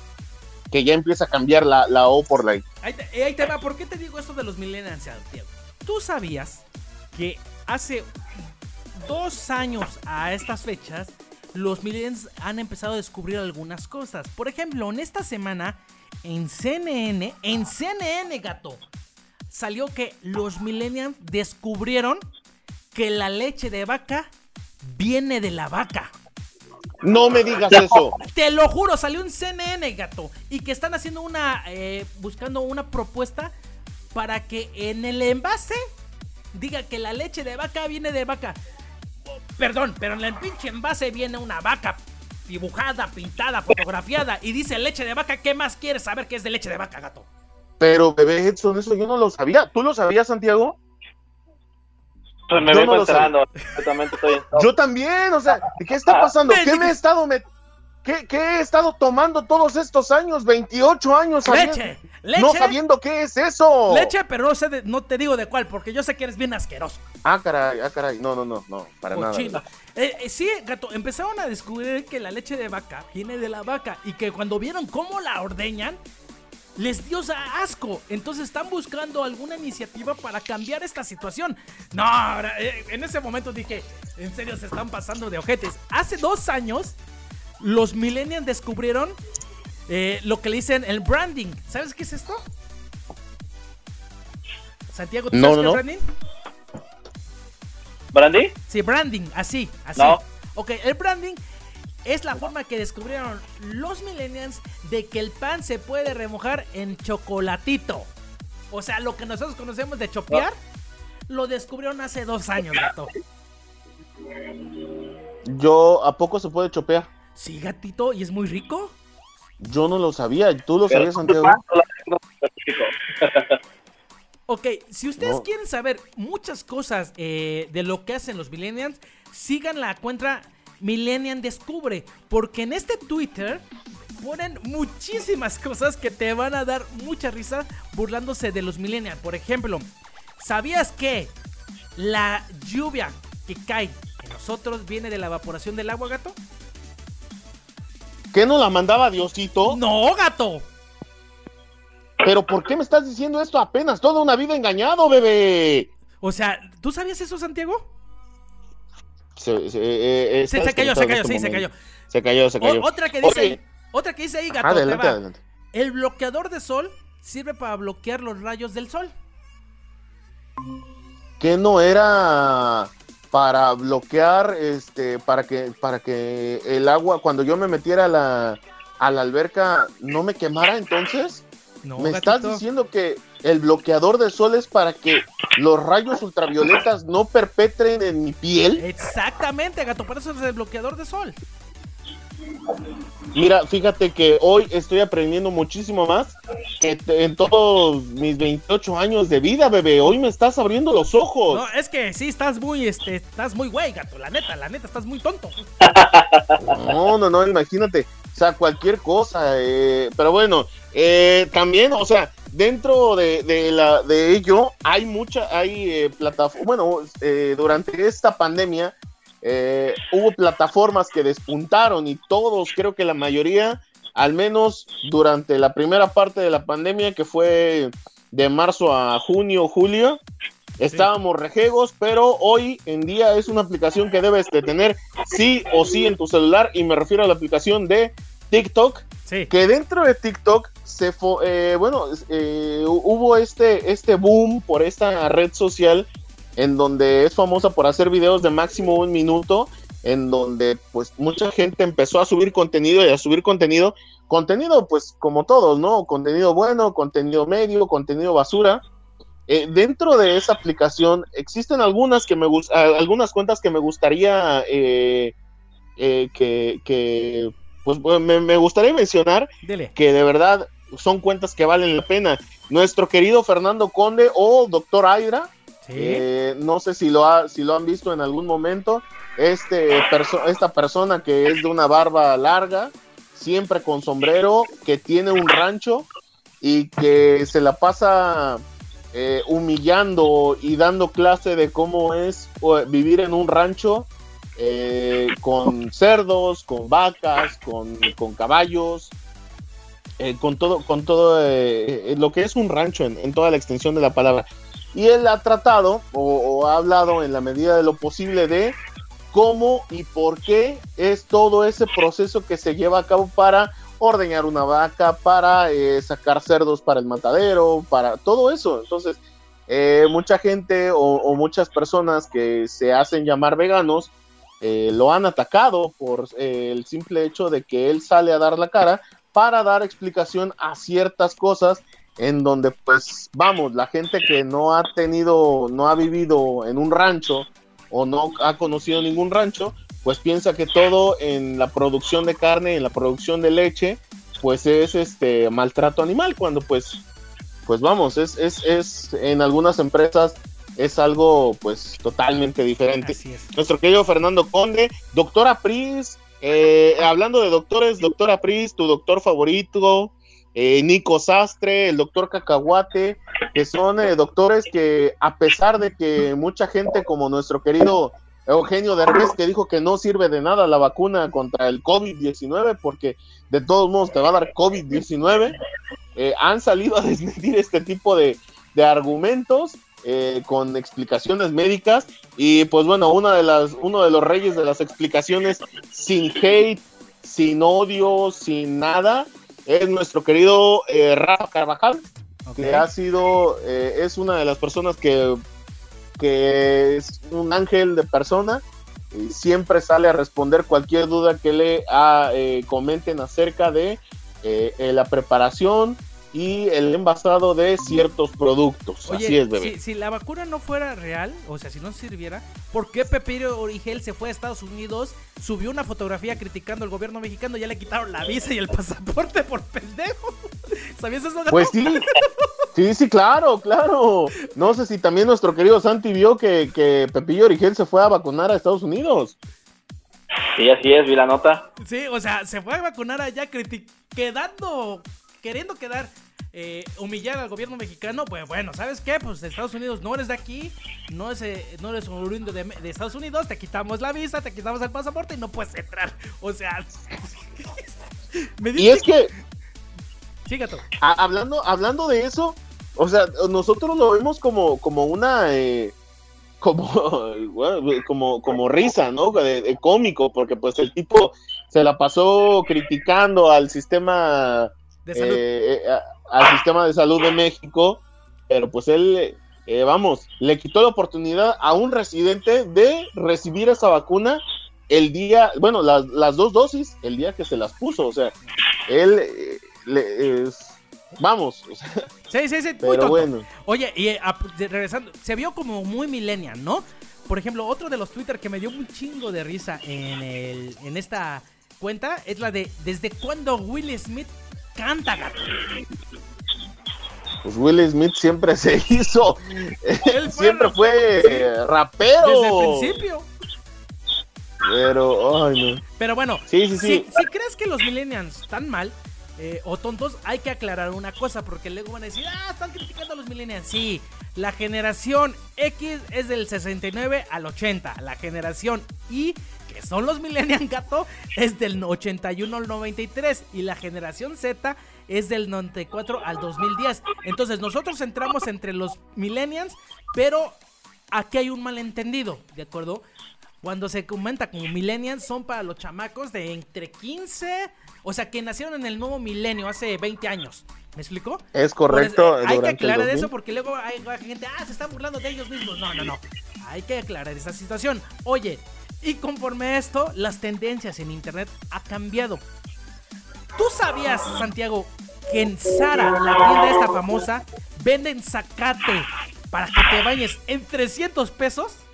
que ya empieza a cambiar la, la O por la I. Ahí te, ahí te va, ¿por qué te digo esto de los millennials, Santiago? ¿Tú sabías que hace dos años a estas fechas los millennials han empezado a descubrir algunas cosas? Por ejemplo, en esta semana en CNN, en CNN, gato, salió que los millennials descubrieron que la leche de vaca viene de la vaca. No me digas eso. Te lo juro, salió en CNN, gato. Y que están haciendo una. Eh, buscando una propuesta para que en el envase diga que la leche de vaca viene de vaca. perdón, pero en el pinche envase viene una vaca dibujada, pintada, fotografiada y dice leche de vaca. ¿Qué más quieres saber que es de leche de vaca, gato? Pero, bebé Edson, eso yo no lo sabía. ¿Tú lo sabías, Santiago? Pues me yo enterando. Yo también, o sea, ¿qué está pasando? ¿Qué me he estado metiendo? ¿Qué, he estado tomando todos estos años? 28 años. Leche, leche. No sabiendo qué es eso. Leche, pero no sé, no te digo de cuál, porque yo sé que eres bien asqueroso. Ah, caray, ah, caray. No, no, no, no, para nada. Eh, eh, sí, gato, empezaron a descubrir que la leche de vaca viene de la vaca y que cuando vieron cómo la ordeñan, les dio asco. Entonces están buscando alguna iniciativa para cambiar esta situación. No, eh, en ese momento dije, en serio se están pasando de ojetes. Hace dos años los millennials descubrieron eh, lo que le dicen el branding. ¿Sabes qué es esto? Santiago, ¿tú sabes qué es branding? ¿Branding? Sí, branding, así, así. Ok, el branding es la forma que descubrieron los millennials de que el pan se puede remojar en chocolatito. O sea, lo que nosotros conocemos de chopear, lo descubrieron hace dos años, gato. Yo, ¿a poco se puede chopear? Sí, gatito, y es muy rico. Yo no lo sabía, ¿tú lo sabías, Santiago? ok, si ustedes quieren saber muchas cosas eh, de lo que hacen los millennials, sigan la cuenta Millennial Descubre, porque en este Twitter ponen muchísimas cosas que te van a dar mucha risa burlándose de los millennials. Por ejemplo, ¿sabías que la lluvia que cae en nosotros viene de la evaporación del agua, gato? ¿Qué no la mandaba Diosito? No, gato. Pero ¿por qué me estás diciendo esto apenas? Toda una vida engañado, bebé. O sea, ¿tú sabías eso, Santiago? Se, se, eh, eh, Se, estás se cayó, se cayó, este sí, se cayó. Se cayó, se cayó. O- otra que dice Oye, ahí, otra que dice ahí, gato, te Adelante, adelante. El bloqueador de sol sirve para bloquear los rayos del sol. que no era para bloquear este para que para que el agua cuando yo me metiera a la a la alberca no me quemara entonces No, me estás diciendo que el bloqueador de sol es para que los rayos ultravioletas no perpetren en mi piel Exactamente, gato, por eso es el bloqueador de sol. Mira fíjate que hoy estoy aprendiendo muchísimo más que en todos mis 28 años de vida bebé hoy me estás abriendo los ojos No, es que sí, estás muy, este, estás muy güey, gato, la neta, la neta, estás muy tonto. No, no, no, imagínate. O sea, cualquier cosa. eh, pero bueno, eh, también, o sea, dentro de, de la, de ello hay mucha, hay eh, plataformas, bueno, eh, durante esta pandemia eh, hubo plataformas que despuntaron y todos, creo que la mayoría, al menos durante la primera parte de la pandemia, que fue de marzo a junio, julio, estábamos rejegos, pero hoy en día es una aplicación que debes de tener sí o sí en tu celular y me refiero a la aplicación de TikTok, Sí. que dentro de TikTok se fo- eh, bueno, eh, hubo este, este boom por esta red social en donde es famosa por hacer videos de máximo un minuto, en donde pues mucha gente empezó a subir contenido y a subir contenido, contenido pues como todos, ¿no? Contenido bueno, contenido medio, contenido basura. Eh, dentro de esa aplicación existen algunas que me algunas cuentas que me gustaría eh, eh, que, que, pues me, me gustaría mencionar Dile. que de verdad son cuentas que valen la pena. Nuestro querido Fernando Conde o Doctor Aira, Eh, no sé si lo, ha, si lo han visto en algún momento, este esta persona que es de una barba larga, siempre con sombrero, que tiene un rancho y que se la pasa eh, humillando y dando clase de cómo es vivir en un rancho eh, con cerdos, con vacas, con, con caballos, con todo, con todo lo que es un rancho en toda la extensión de la palabra. Y él ha tratado o, ha hablado en la medida de lo posible de cómo y por qué es todo ese proceso que se lleva a cabo para ordeñar una vaca, para eh, sacar cerdos para el matadero, para todo eso. Entonces, eh, mucha gente o, muchas personas que se hacen llamar veganos eh, lo han atacado por el simple hecho de que él sale a dar la cara para dar explicación a ciertas cosas en donde pues vamos, la gente que no ha tenido, no ha vivido en un rancho o no ha conocido ningún rancho, pues piensa que todo en la producción de carne, en la producción de leche, pues es este maltrato animal, cuando pues, pues vamos, es, es, es en algunas empresas es algo pues totalmente diferente. Nuestro querido Fernando Conde, doctora Pris, eh, hablando de doctores, doctora Pris, tu doctor favorito, eh, Nico Sastre, el doctor Cacahuate, que son eh, doctores que a pesar de que mucha gente como nuestro querido Eugenio Derbez que dijo que no sirve de nada la vacuna contra el COVID-19 porque de todos modos te va a dar COVID-19, eh, han salido a desmentir este tipo de, de argumentos eh, con explicaciones médicas. Y pues bueno, una de las, uno de los reyes de las explicaciones sin hate, sin odio, sin nada, es nuestro querido eh, Rafa Carvajal, que ha sido, eh, es una de las personas que, que es un ángel de persona y siempre sale a responder cualquier duda que le ah, eh, comenten acerca de eh, la preparación y el envasado de ciertos productos. Oye, Así es, bebé. Si, si la vacuna no fuera real, o sea, si no sirviera, ¿por qué Pepillo Origel se fue a Estados Unidos, subió una fotografía criticando al gobierno mexicano, ya le quitaron la visa y el pasaporte por pendejo? ¿Sabías eso? Pues sí, sí, sí, claro, claro. No sé si también nuestro querido Santi vio que, que Pepillo Origel se fue a vacunar a Estados Unidos. Sí, así es, vi la nota. Sí, o sea, se fue a vacunar allá quedando, queriendo quedar, eh, humillar al gobierno mexicano. Pues bueno, ¿sabes qué? Pues Estados Unidos no eres de aquí, no, es, eh, no eres oriundo de, de Estados Unidos, te quitamos la visa, te quitamos el pasaporte y no puedes entrar. O sea, me Y es que, Sí, gato. hablando, hablando de eso, o sea, nosotros lo vemos como, como una... Eh, como, como, como risa, ¿no? De, cómico, porque pues el tipo se la pasó criticando al sistema, eh, al sistema de salud de México, pero pues él, eh, vamos, le quitó la oportunidad a un residente de recibir esa vacuna el día, bueno, las, las dos dosis, el día que se las puso, o sea, él eh, le, es, vamos. sí, sí, sí, pero bueno. Oye, y eh, regresando, se vio como muy millennial, ¿no? Por ejemplo, otro de los Twitter que me dio un chingo de risa en, el, en esta cuenta es la de ¿Desde cuándo Will Smith canta, gato? Pues Will Smith siempre se hizo, él siempre fue rapero. Desde el principio. Pero, ay, no. Pero bueno, sí, sí, sí. Si, crees que los millennials están mal eh, o tontos, hay que aclarar una cosa, porque luego van a decir, ah, están criticando a los millennials. Sí, la generación X es del 69 al 80. La generación Y, que son los millennials gato, es del 81 al 93. Y la generación Z es del 94 al 2010. Entonces nosotros entramos entre los millennials, pero aquí hay un malentendido, ¿de acuerdo? Cuando se comenta como millennials son para los chamacos de entre 15, o sea, que nacieron en el nuevo milenio hace 20 años. ¿Me explico? Es correcto. hay que aclarar eso porque luego hay gente, ah, se están burlando de ellos mismos. No, no, no. Hay que aclarar esa situación. Oye, y conforme a esto, las tendencias en internet ha cambiado. ¿Tú sabías, Santiago, que en Sara, la tienda esta famosa, venden zacate para que te bañes en 300 pesos?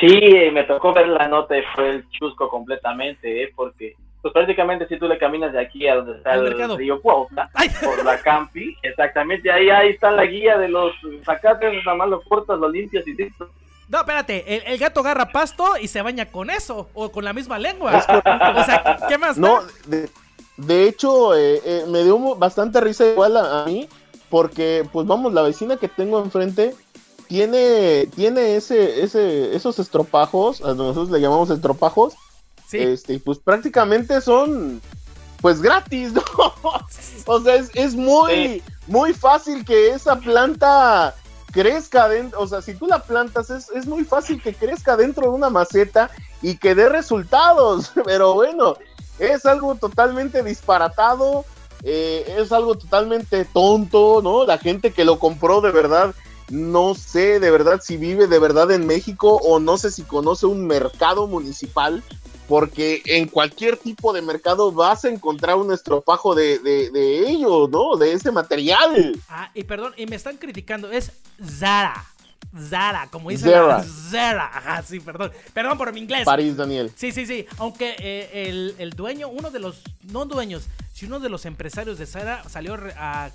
Sí, me tocó ver la nota y fue el chusco completamente, ¿eh? porque pues prácticamente si tú le caminas de aquí a donde está el, río Puebla, por la Campi, exactamente, ahí, ahí está la guía de los zacates, nada más lo cortas, lo limpias y listo. No, espérate, el, gato agarra pasto y se baña con eso, o con la misma lengua. o sea, ¿qué más? No, de, hecho, eh, eh, me dio bastante risa igual a, a mí, porque, pues vamos, la vecina que tengo enfrente tiene, tiene ese, ese, esos estropajos, nosotros le llamamos estropajos, sí. este, pues prácticamente son pues gratis, ¿no? o sea, es, muy, muy fácil que esa planta crezca dentro, o sea, si tú la plantas, es, es muy fácil que crezca dentro de una maceta y que dé resultados, pero bueno, es algo totalmente disparatado, eh, es algo totalmente tonto, ¿no? La gente que lo compró de verdad no sé de verdad si vive de verdad en México o no sé si conoce un mercado municipal, porque en cualquier tipo de mercado vas a encontrar un estropajo de, de, ello, ¿no? De ese material. Ah, y perdón, y me están criticando, es Zara. Zara, como dice Zara. Zara. Ajá, sí, perdón. Perdón por mi inglés. París, Daniel. Sí, sí, sí. Aunque eh, el, el, dueño, uno de los, no dueños, sino uno de los empresarios de Zara salió a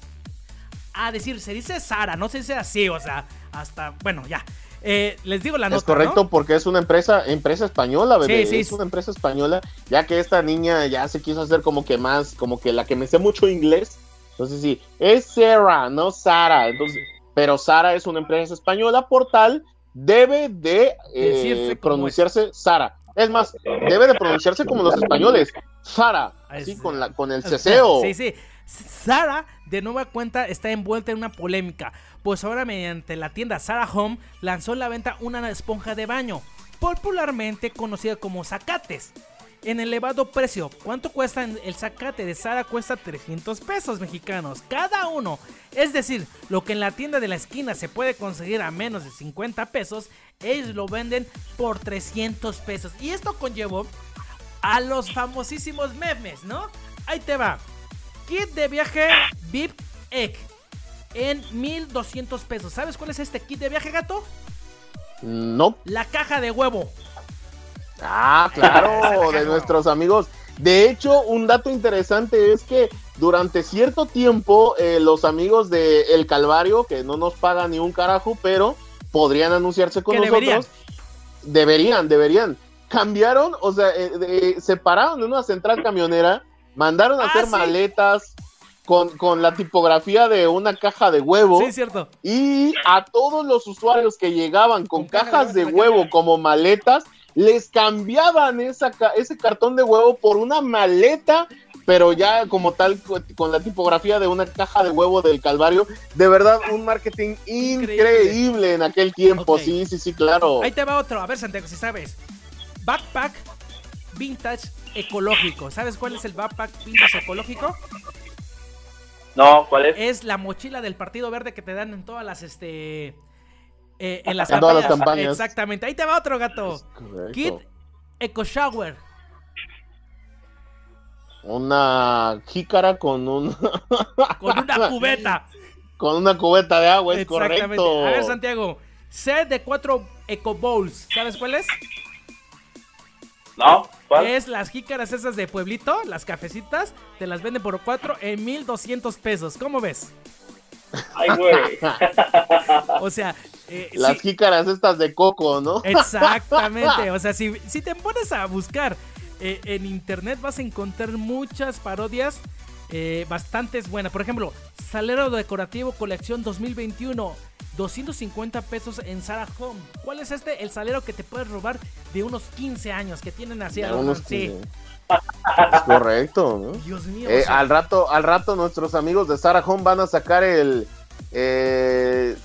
a decir, se dice Sara, no se dice así, o sea, hasta, bueno, ya. Eh, les digo la nota. Es correcto porque es una empresa, empresa española, bebé. Sí, sí. Es una empresa española, ya que esta niña ya se quiso hacer como que más, como que la que me sé mucho inglés. Entonces sí, es Sarah, no Sara. Entonces, pero Sara es una empresa española, por tal, debe de eh, pronunciarse Sara. Es más, debe de pronunciarse como los españoles. Sara, así con, la, con el ceseo. Sí, sí. Sara, de nueva cuenta, está envuelta en una polémica, pues ahora mediante la tienda Sara Home lanzó en la venta una esponja de baño, popularmente conocida como zacates. En elevado precio, ¿cuánto cuesta el zacate de Sara? Cuesta 300 pesos mexicanos cada uno. Es decir, lo que en la tienda de la esquina se puede conseguir a menos de 50 pesos, ellos lo venden por 300 pesos. Y esto conllevó a los famosísimos memes, ¿no? Ahí te va. Kit de viaje VIP Egg en 1200 pesos. ¿Sabes cuál es este kit de viaje, gato? No. La caja de huevo. Ah, claro, de nuestros amigos. De hecho, un dato interesante es que durante cierto tiempo eh, los amigos de El Calvario, que no nos pagan ni un carajo, pero podrían anunciarse con nosotros, deberían, deberían, cambiaron, o sea, eh, separaron de una central camionera Mandaron a ah, hacer maletas con, la tipografía de una caja de huevo. Sí, cierto. Y a todos los usuarios que llegaban con, cajas de, huevo como maletas, les cambiaban esa, ese cartón de huevo por una maleta pero ya como tal, con la tipografía de una caja de huevo del Calvario, de verdad, un marketing increíble, en aquel tiempo, sí, sí, sí, claro. Ahí te va otro, a ver Santiago, si sabes. Backpack Vintage Ecológico. ¿Sabes cuál es el backpack Vintage Ecológico? No, ¿cuál es? Es la mochila del Partido Verde que te dan en todas las, este... Eh, en las, campañas. Exactamente. Ahí te va otro gato. Kit Eco Shower. Una jícara con un. con una cubeta. Con una cubeta de agua, es correcto. A ver, Santiago. Set de cuatro Eco Bowls. ¿Sabes cuál es? No, ¿cuál? Es las jícaras esas de pueblito, las cafecitas, te las venden por cuatro en 1200 pesos. ¿Cómo ves? Ay, güey. o sea, eh, las jícaras estas de coco, ¿no? Exactamente. O sea, si, si te pones a buscar eh, en internet vas a encontrar muchas parodias eh, bastantes buenas. Por ejemplo, salero decorativo colección 2021. 250 pesos en Sarah Home. ¿Cuál es este? El salero que te puedes robar de unos 15 años que tienen así a sí. Es correcto, Dios mío. Eh, al rato, al rato nuestros amigos de Sarah Home van a sacar el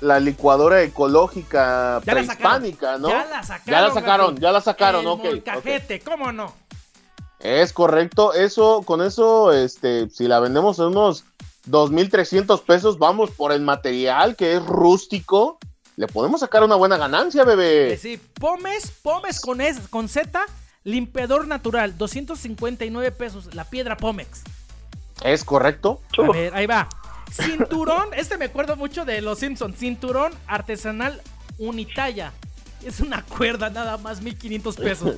la licuadora ecológica prehispánica, ¿no? Ya la sacaron. Ya la sacaron, ya la sacaron, el Cajete, ¿cómo no? Es correcto, eso, con eso, este, si la vendemos en unos 2.300 pesos, vamos por el material que es rústico, le podemos sacar una buena ganancia, bebé. Sí, pomes, pomes con, es, con Z, limpiador natural, 259 pesos, la piedra Pomex. Es correcto. A ver, ahí va. Cinturón, este me acuerdo mucho de Los Simpsons, cinturón artesanal unitalla, es una cuerda nada más, 1500 pesos.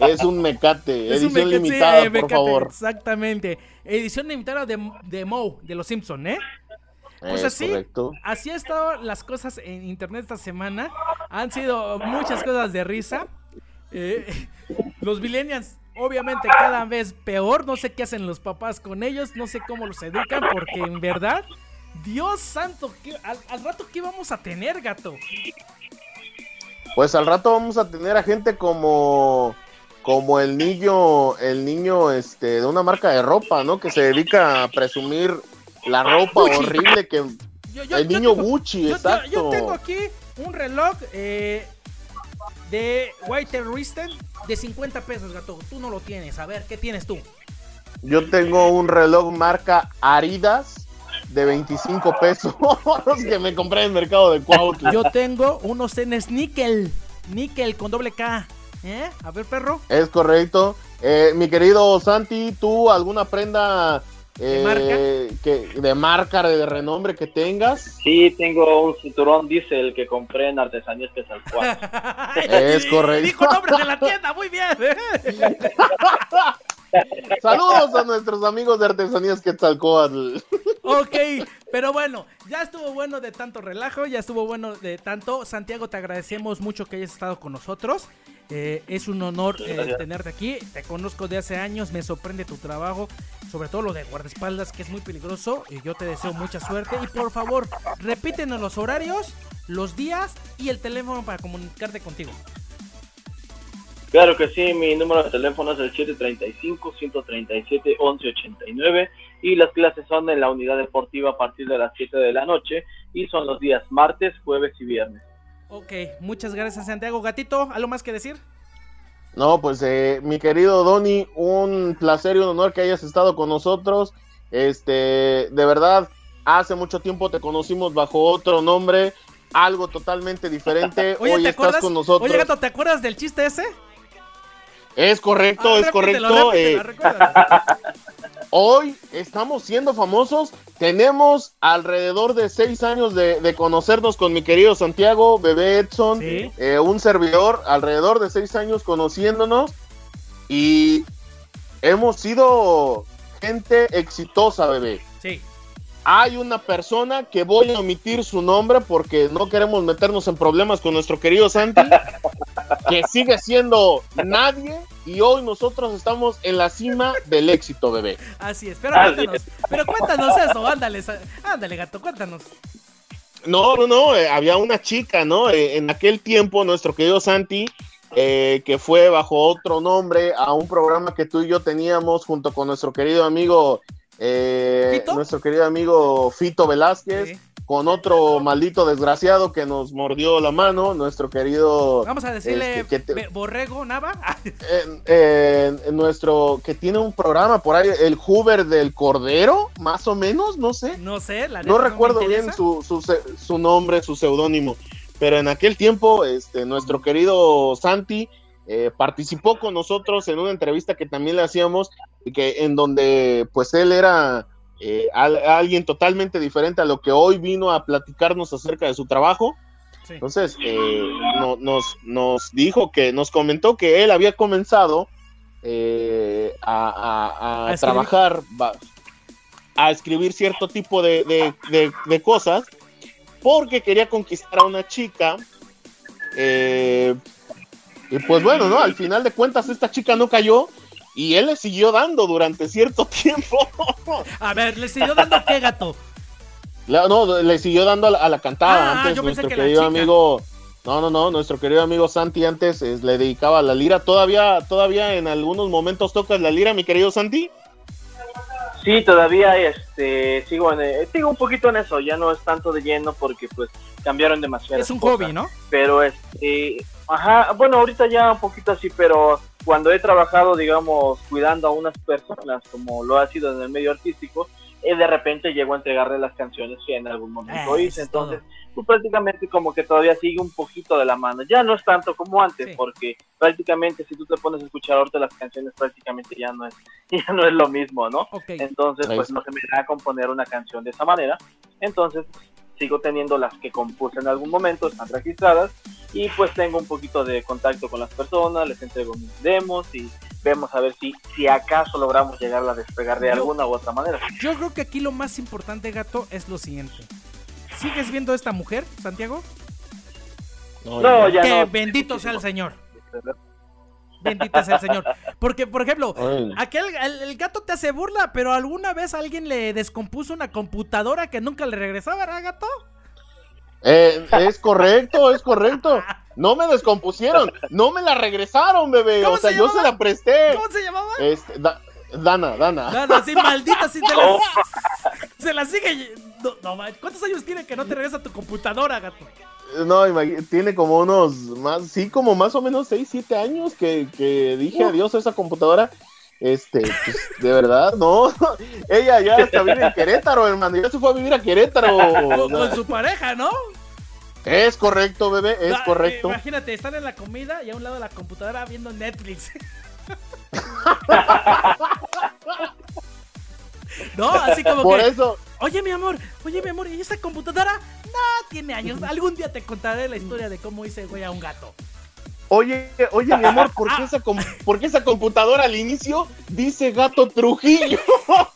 es un mecate, edición limitada, por favor. Exactamente. Edición limitada de, de Moe, de los Simpsons, ¿eh? Pues así, así ha estado las cosas en internet esta semana. Han sido muchas cosas de risa. Eh, los millennials, obviamente, cada vez peor. No sé qué hacen los papás con ellos. No sé cómo los educan, porque en verdad, Dios santo, al, al rato, ¿qué vamos a tener, gato? Pues al rato vamos a tener a gente como como el niño, el niño este de una marca de ropa, ¿no? Que se dedica a presumir la ropa horrible que el niño Gucci, exacto. Yo, tengo aquí un reloj eh, de White Risten de 50 pesos, gato. Tú no lo tienes. A ver, ¿qué tienes tú? Yo tengo un reloj marca Aridas de 25 pesos que me compré en el mercado de Cuautla. Yo tengo unos tenis níquel, níquel con doble K. ¿Eh? A ver, perro. Es correcto. Eh, mi querido Santi, ¿tú alguna prenda ¿De marca? Eh, que, de marca, de renombre que tengas? Sí, tengo un cinturón diésel que compré en Artesanías Quetzalcoatl. es correcto. Dijo nombre de la tienda, muy bien. Saludos a nuestros amigos de Artesanías Quetzalcoatl. Ok, pero bueno, ya estuvo bueno de tanto relajo, ya estuvo bueno de tanto. Santiago, te agradecemos mucho que hayas estado con nosotros. Eh, es un honor eh, tenerte aquí. Te conozco de hace años, me sorprende tu trabajo, sobre todo lo de guardaespaldas, que es muy peligroso. Y yo te deseo mucha suerte. Y por favor, repítenos los horarios, los días y el teléfono para comunicarte contigo. Claro que sí, mi número de teléfono es el 735-137-1189 y las clases son en la unidad deportiva a partir de las 7 de la noche y son los días martes, jueves y viernes. Ok, muchas gracias Santiago. Gatito, ¿algo más que decir? No, pues eh, mi querido Donny, un placer y un honor que hayas estado con nosotros. Este, de verdad, hace mucho tiempo te conocimos bajo otro nombre, algo totalmente diferente. Hoy estás con nosotros. Oye, Gato, ¿te acuerdas del chiste ese? Es correcto, ah, es correcto. Eh, hoy estamos siendo famosos. Tenemos alrededor de seis años de, conocernos con mi querido Santiago, bebé Edson, eh, un servidor, alrededor de seis años conociéndonos. Y hemos sido gente exitosa, bebé. Sí hay una persona que voy a omitir su nombre porque no queremos meternos en problemas con nuestro querido Santi, que sigue siendo nadie y hoy nosotros estamos en la cima del éxito, bebé. Así es, pero cuéntanos, pero cuéntanos eso, ándale, ándale gato, cuéntanos. No, no, no, eh, había una chica, ¿no? Eh, en aquel tiempo nuestro querido Santi eh, que fue bajo otro nombre a un programa que tú y yo teníamos junto con nuestro querido amigo, eh, nuestro querido amigo Fito Velázquez con otro maldito desgraciado que nos mordió la mano, nuestro querido... Vamos a decirle este, Borrego Nava. nuestro, que tiene un programa por ahí, el Hoover del Cordero, más o menos, no sé. No sé, la No recuerdo bien su, su, su nombre, su seudónimo, pero en aquel tiempo, este, nuestro querido Santi... Eh, participó con nosotros en una entrevista que también le hacíamos, que en donde pues él era eh, alguien totalmente diferente a lo que hoy vino a platicarnos acerca de su trabajo. Entonces, eh, nos, nos dijo que, nos comentó que él había comenzado eh, a, trabajar, a escribir cierto tipo de, de, cosas, porque quería conquistar a una chica. Y pues bueno, ¿no? Al final de cuentas, esta chica no cayó y él le siguió dando durante cierto tiempo. A ver, ¿le siguió dando qué gato? no, le siguió dando a la, cantada. Ah, antes nuestro querido amigo. No, no, no, nuestro querido amigo Santi antes le dedicaba a la lira. ¿Todavía, todavía en algunos momentos tocas la lira, mi querido Santi? Sí, todavía este, sigo, en, sigo un poquito en eso, ya no es tanto de lleno porque pues cambiaron demasiado. Es un hobby, ¿no? Pero este, ajá, bueno, ahorita ya un poquito así, pero cuando he trabajado, digamos, cuidando a unas personas, como lo ha sido en el medio artístico, eh, de repente llego a entregarle las canciones que en algún momento hice. Entonces, pues prácticamente como que todavía sigue un poquito de la mano. Ya no es tanto como antes, porque prácticamente si tú te pones a escuchar ahorita las canciones, prácticamente ya no es, ya no es lo mismo, ¿no? Entonces, pues no se me da a componer una canción de esa manera. Entonces, sigo teniendo las que compuse en algún momento, están registradas y pues tengo un poquito de contacto con las personas, les entrego mis demos y vemos a ver si, si acaso logramos llegar a despegar de alguna u otra manera. Yo creo que aquí lo más importante, gato, es lo siguiente. ¿Sigues viendo a esta mujer, Santiago? No, ya que bendito sea el Señor. Bendito sea el Señor. Porque, por ejemplo, aquel el, gato te hace burla, pero alguna vez alguien le descompuso una computadora que nunca le regresaba, ¿verdad, gato? Eh, es correcto, es correcto. No me descompusieron, no me la regresaron, bebé. O sea, yo se la presté. ¿Cómo se llamaba? Este, Dana, Dana. Dana, sí, maldita, sí, se la, se la sigue. No, ¿Cuántos años tiene que no te regresa tu computadora, gato? No, tiene como unos más, sí, como más o menos 6, 7 años que, que dije adiós a esa computadora. Este, pues, de verdad, no. Ella ya está vive en Querétaro, hermano. Ya se fue a vivir a Querétaro. Con, su pareja, ¿no? Es correcto, bebé, es correcto. Imagínate, están en la comida y a un lado de la computadora viendo Netflix. no, así como Por eso. Oye, mi amor, oye, mi amor, ¿y esa computadora? No, tiene años. Algún día te contaré la historia de cómo hice güey a un gato. Oye, oye, mi amor, ¿por qué, esa ¿por qué esa computadora al inicio dice gato Trujillo?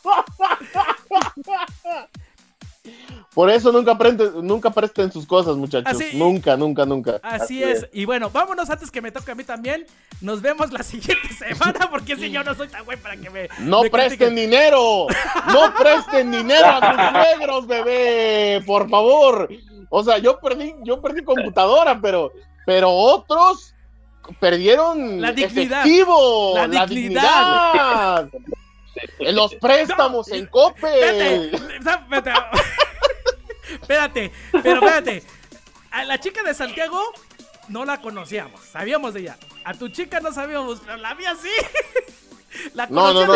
Por eso nunca, nunca presten sus cosas, muchachos. nunca, nunca, nunca. Así, es. Y bueno, vámonos antes que me toque a mí también. Nos vemos la siguiente semana, porque si yo no soy tan güey para que me. ¡No presten dinero! ¡No presten dinero a sus negros, bebé! Por favor. O sea, yo perdí, yo perdí computadora, pero, pero otros perdieron la dignidad. Efectivo, la, dignidad. En los préstamos en Coppel. Espérate, espérate, pero espérate. A la chica de Santiago no la conocíamos, sabíamos de ella. A tu chica no sabíamos, pero la mía sí. La no, no, no.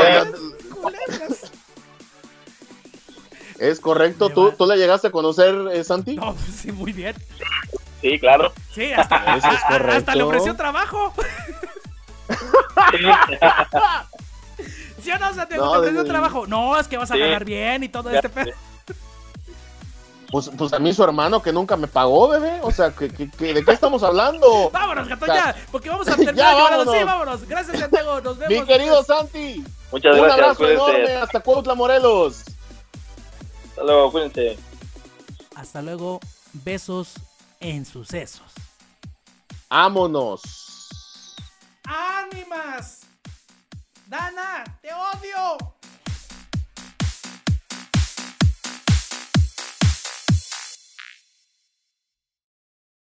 Es correcto, ¿Tú, ¿tú la llegaste a conocer, eh, Santi? No, pues sí, muy bien. Sí, claro. Sí, hasta, Eso es hasta le ofreció trabajo. ¿Sí o no, Santiago? No, te ofreció trabajo. No, es que vas a ganar bien y todo este pedo. Pues, pues a mí su hermano que nunca me pagó, bebé. O sea, ¿de qué estamos hablando? Vámonos, gato, ya. Porque vamos a terminar. ya, vámonos. Sí, vámonos. Gracias, Santiago. Nos vemos. Mi querido Santi. Muchas gracias. Un abrazo enorme. Hasta Cuautla, Morelos. Hasta luego, cuídense. Hasta luego. Besos en sucesos. ¡Vámonos! ¡Ánimas! ¡Dana! ¡Te odio!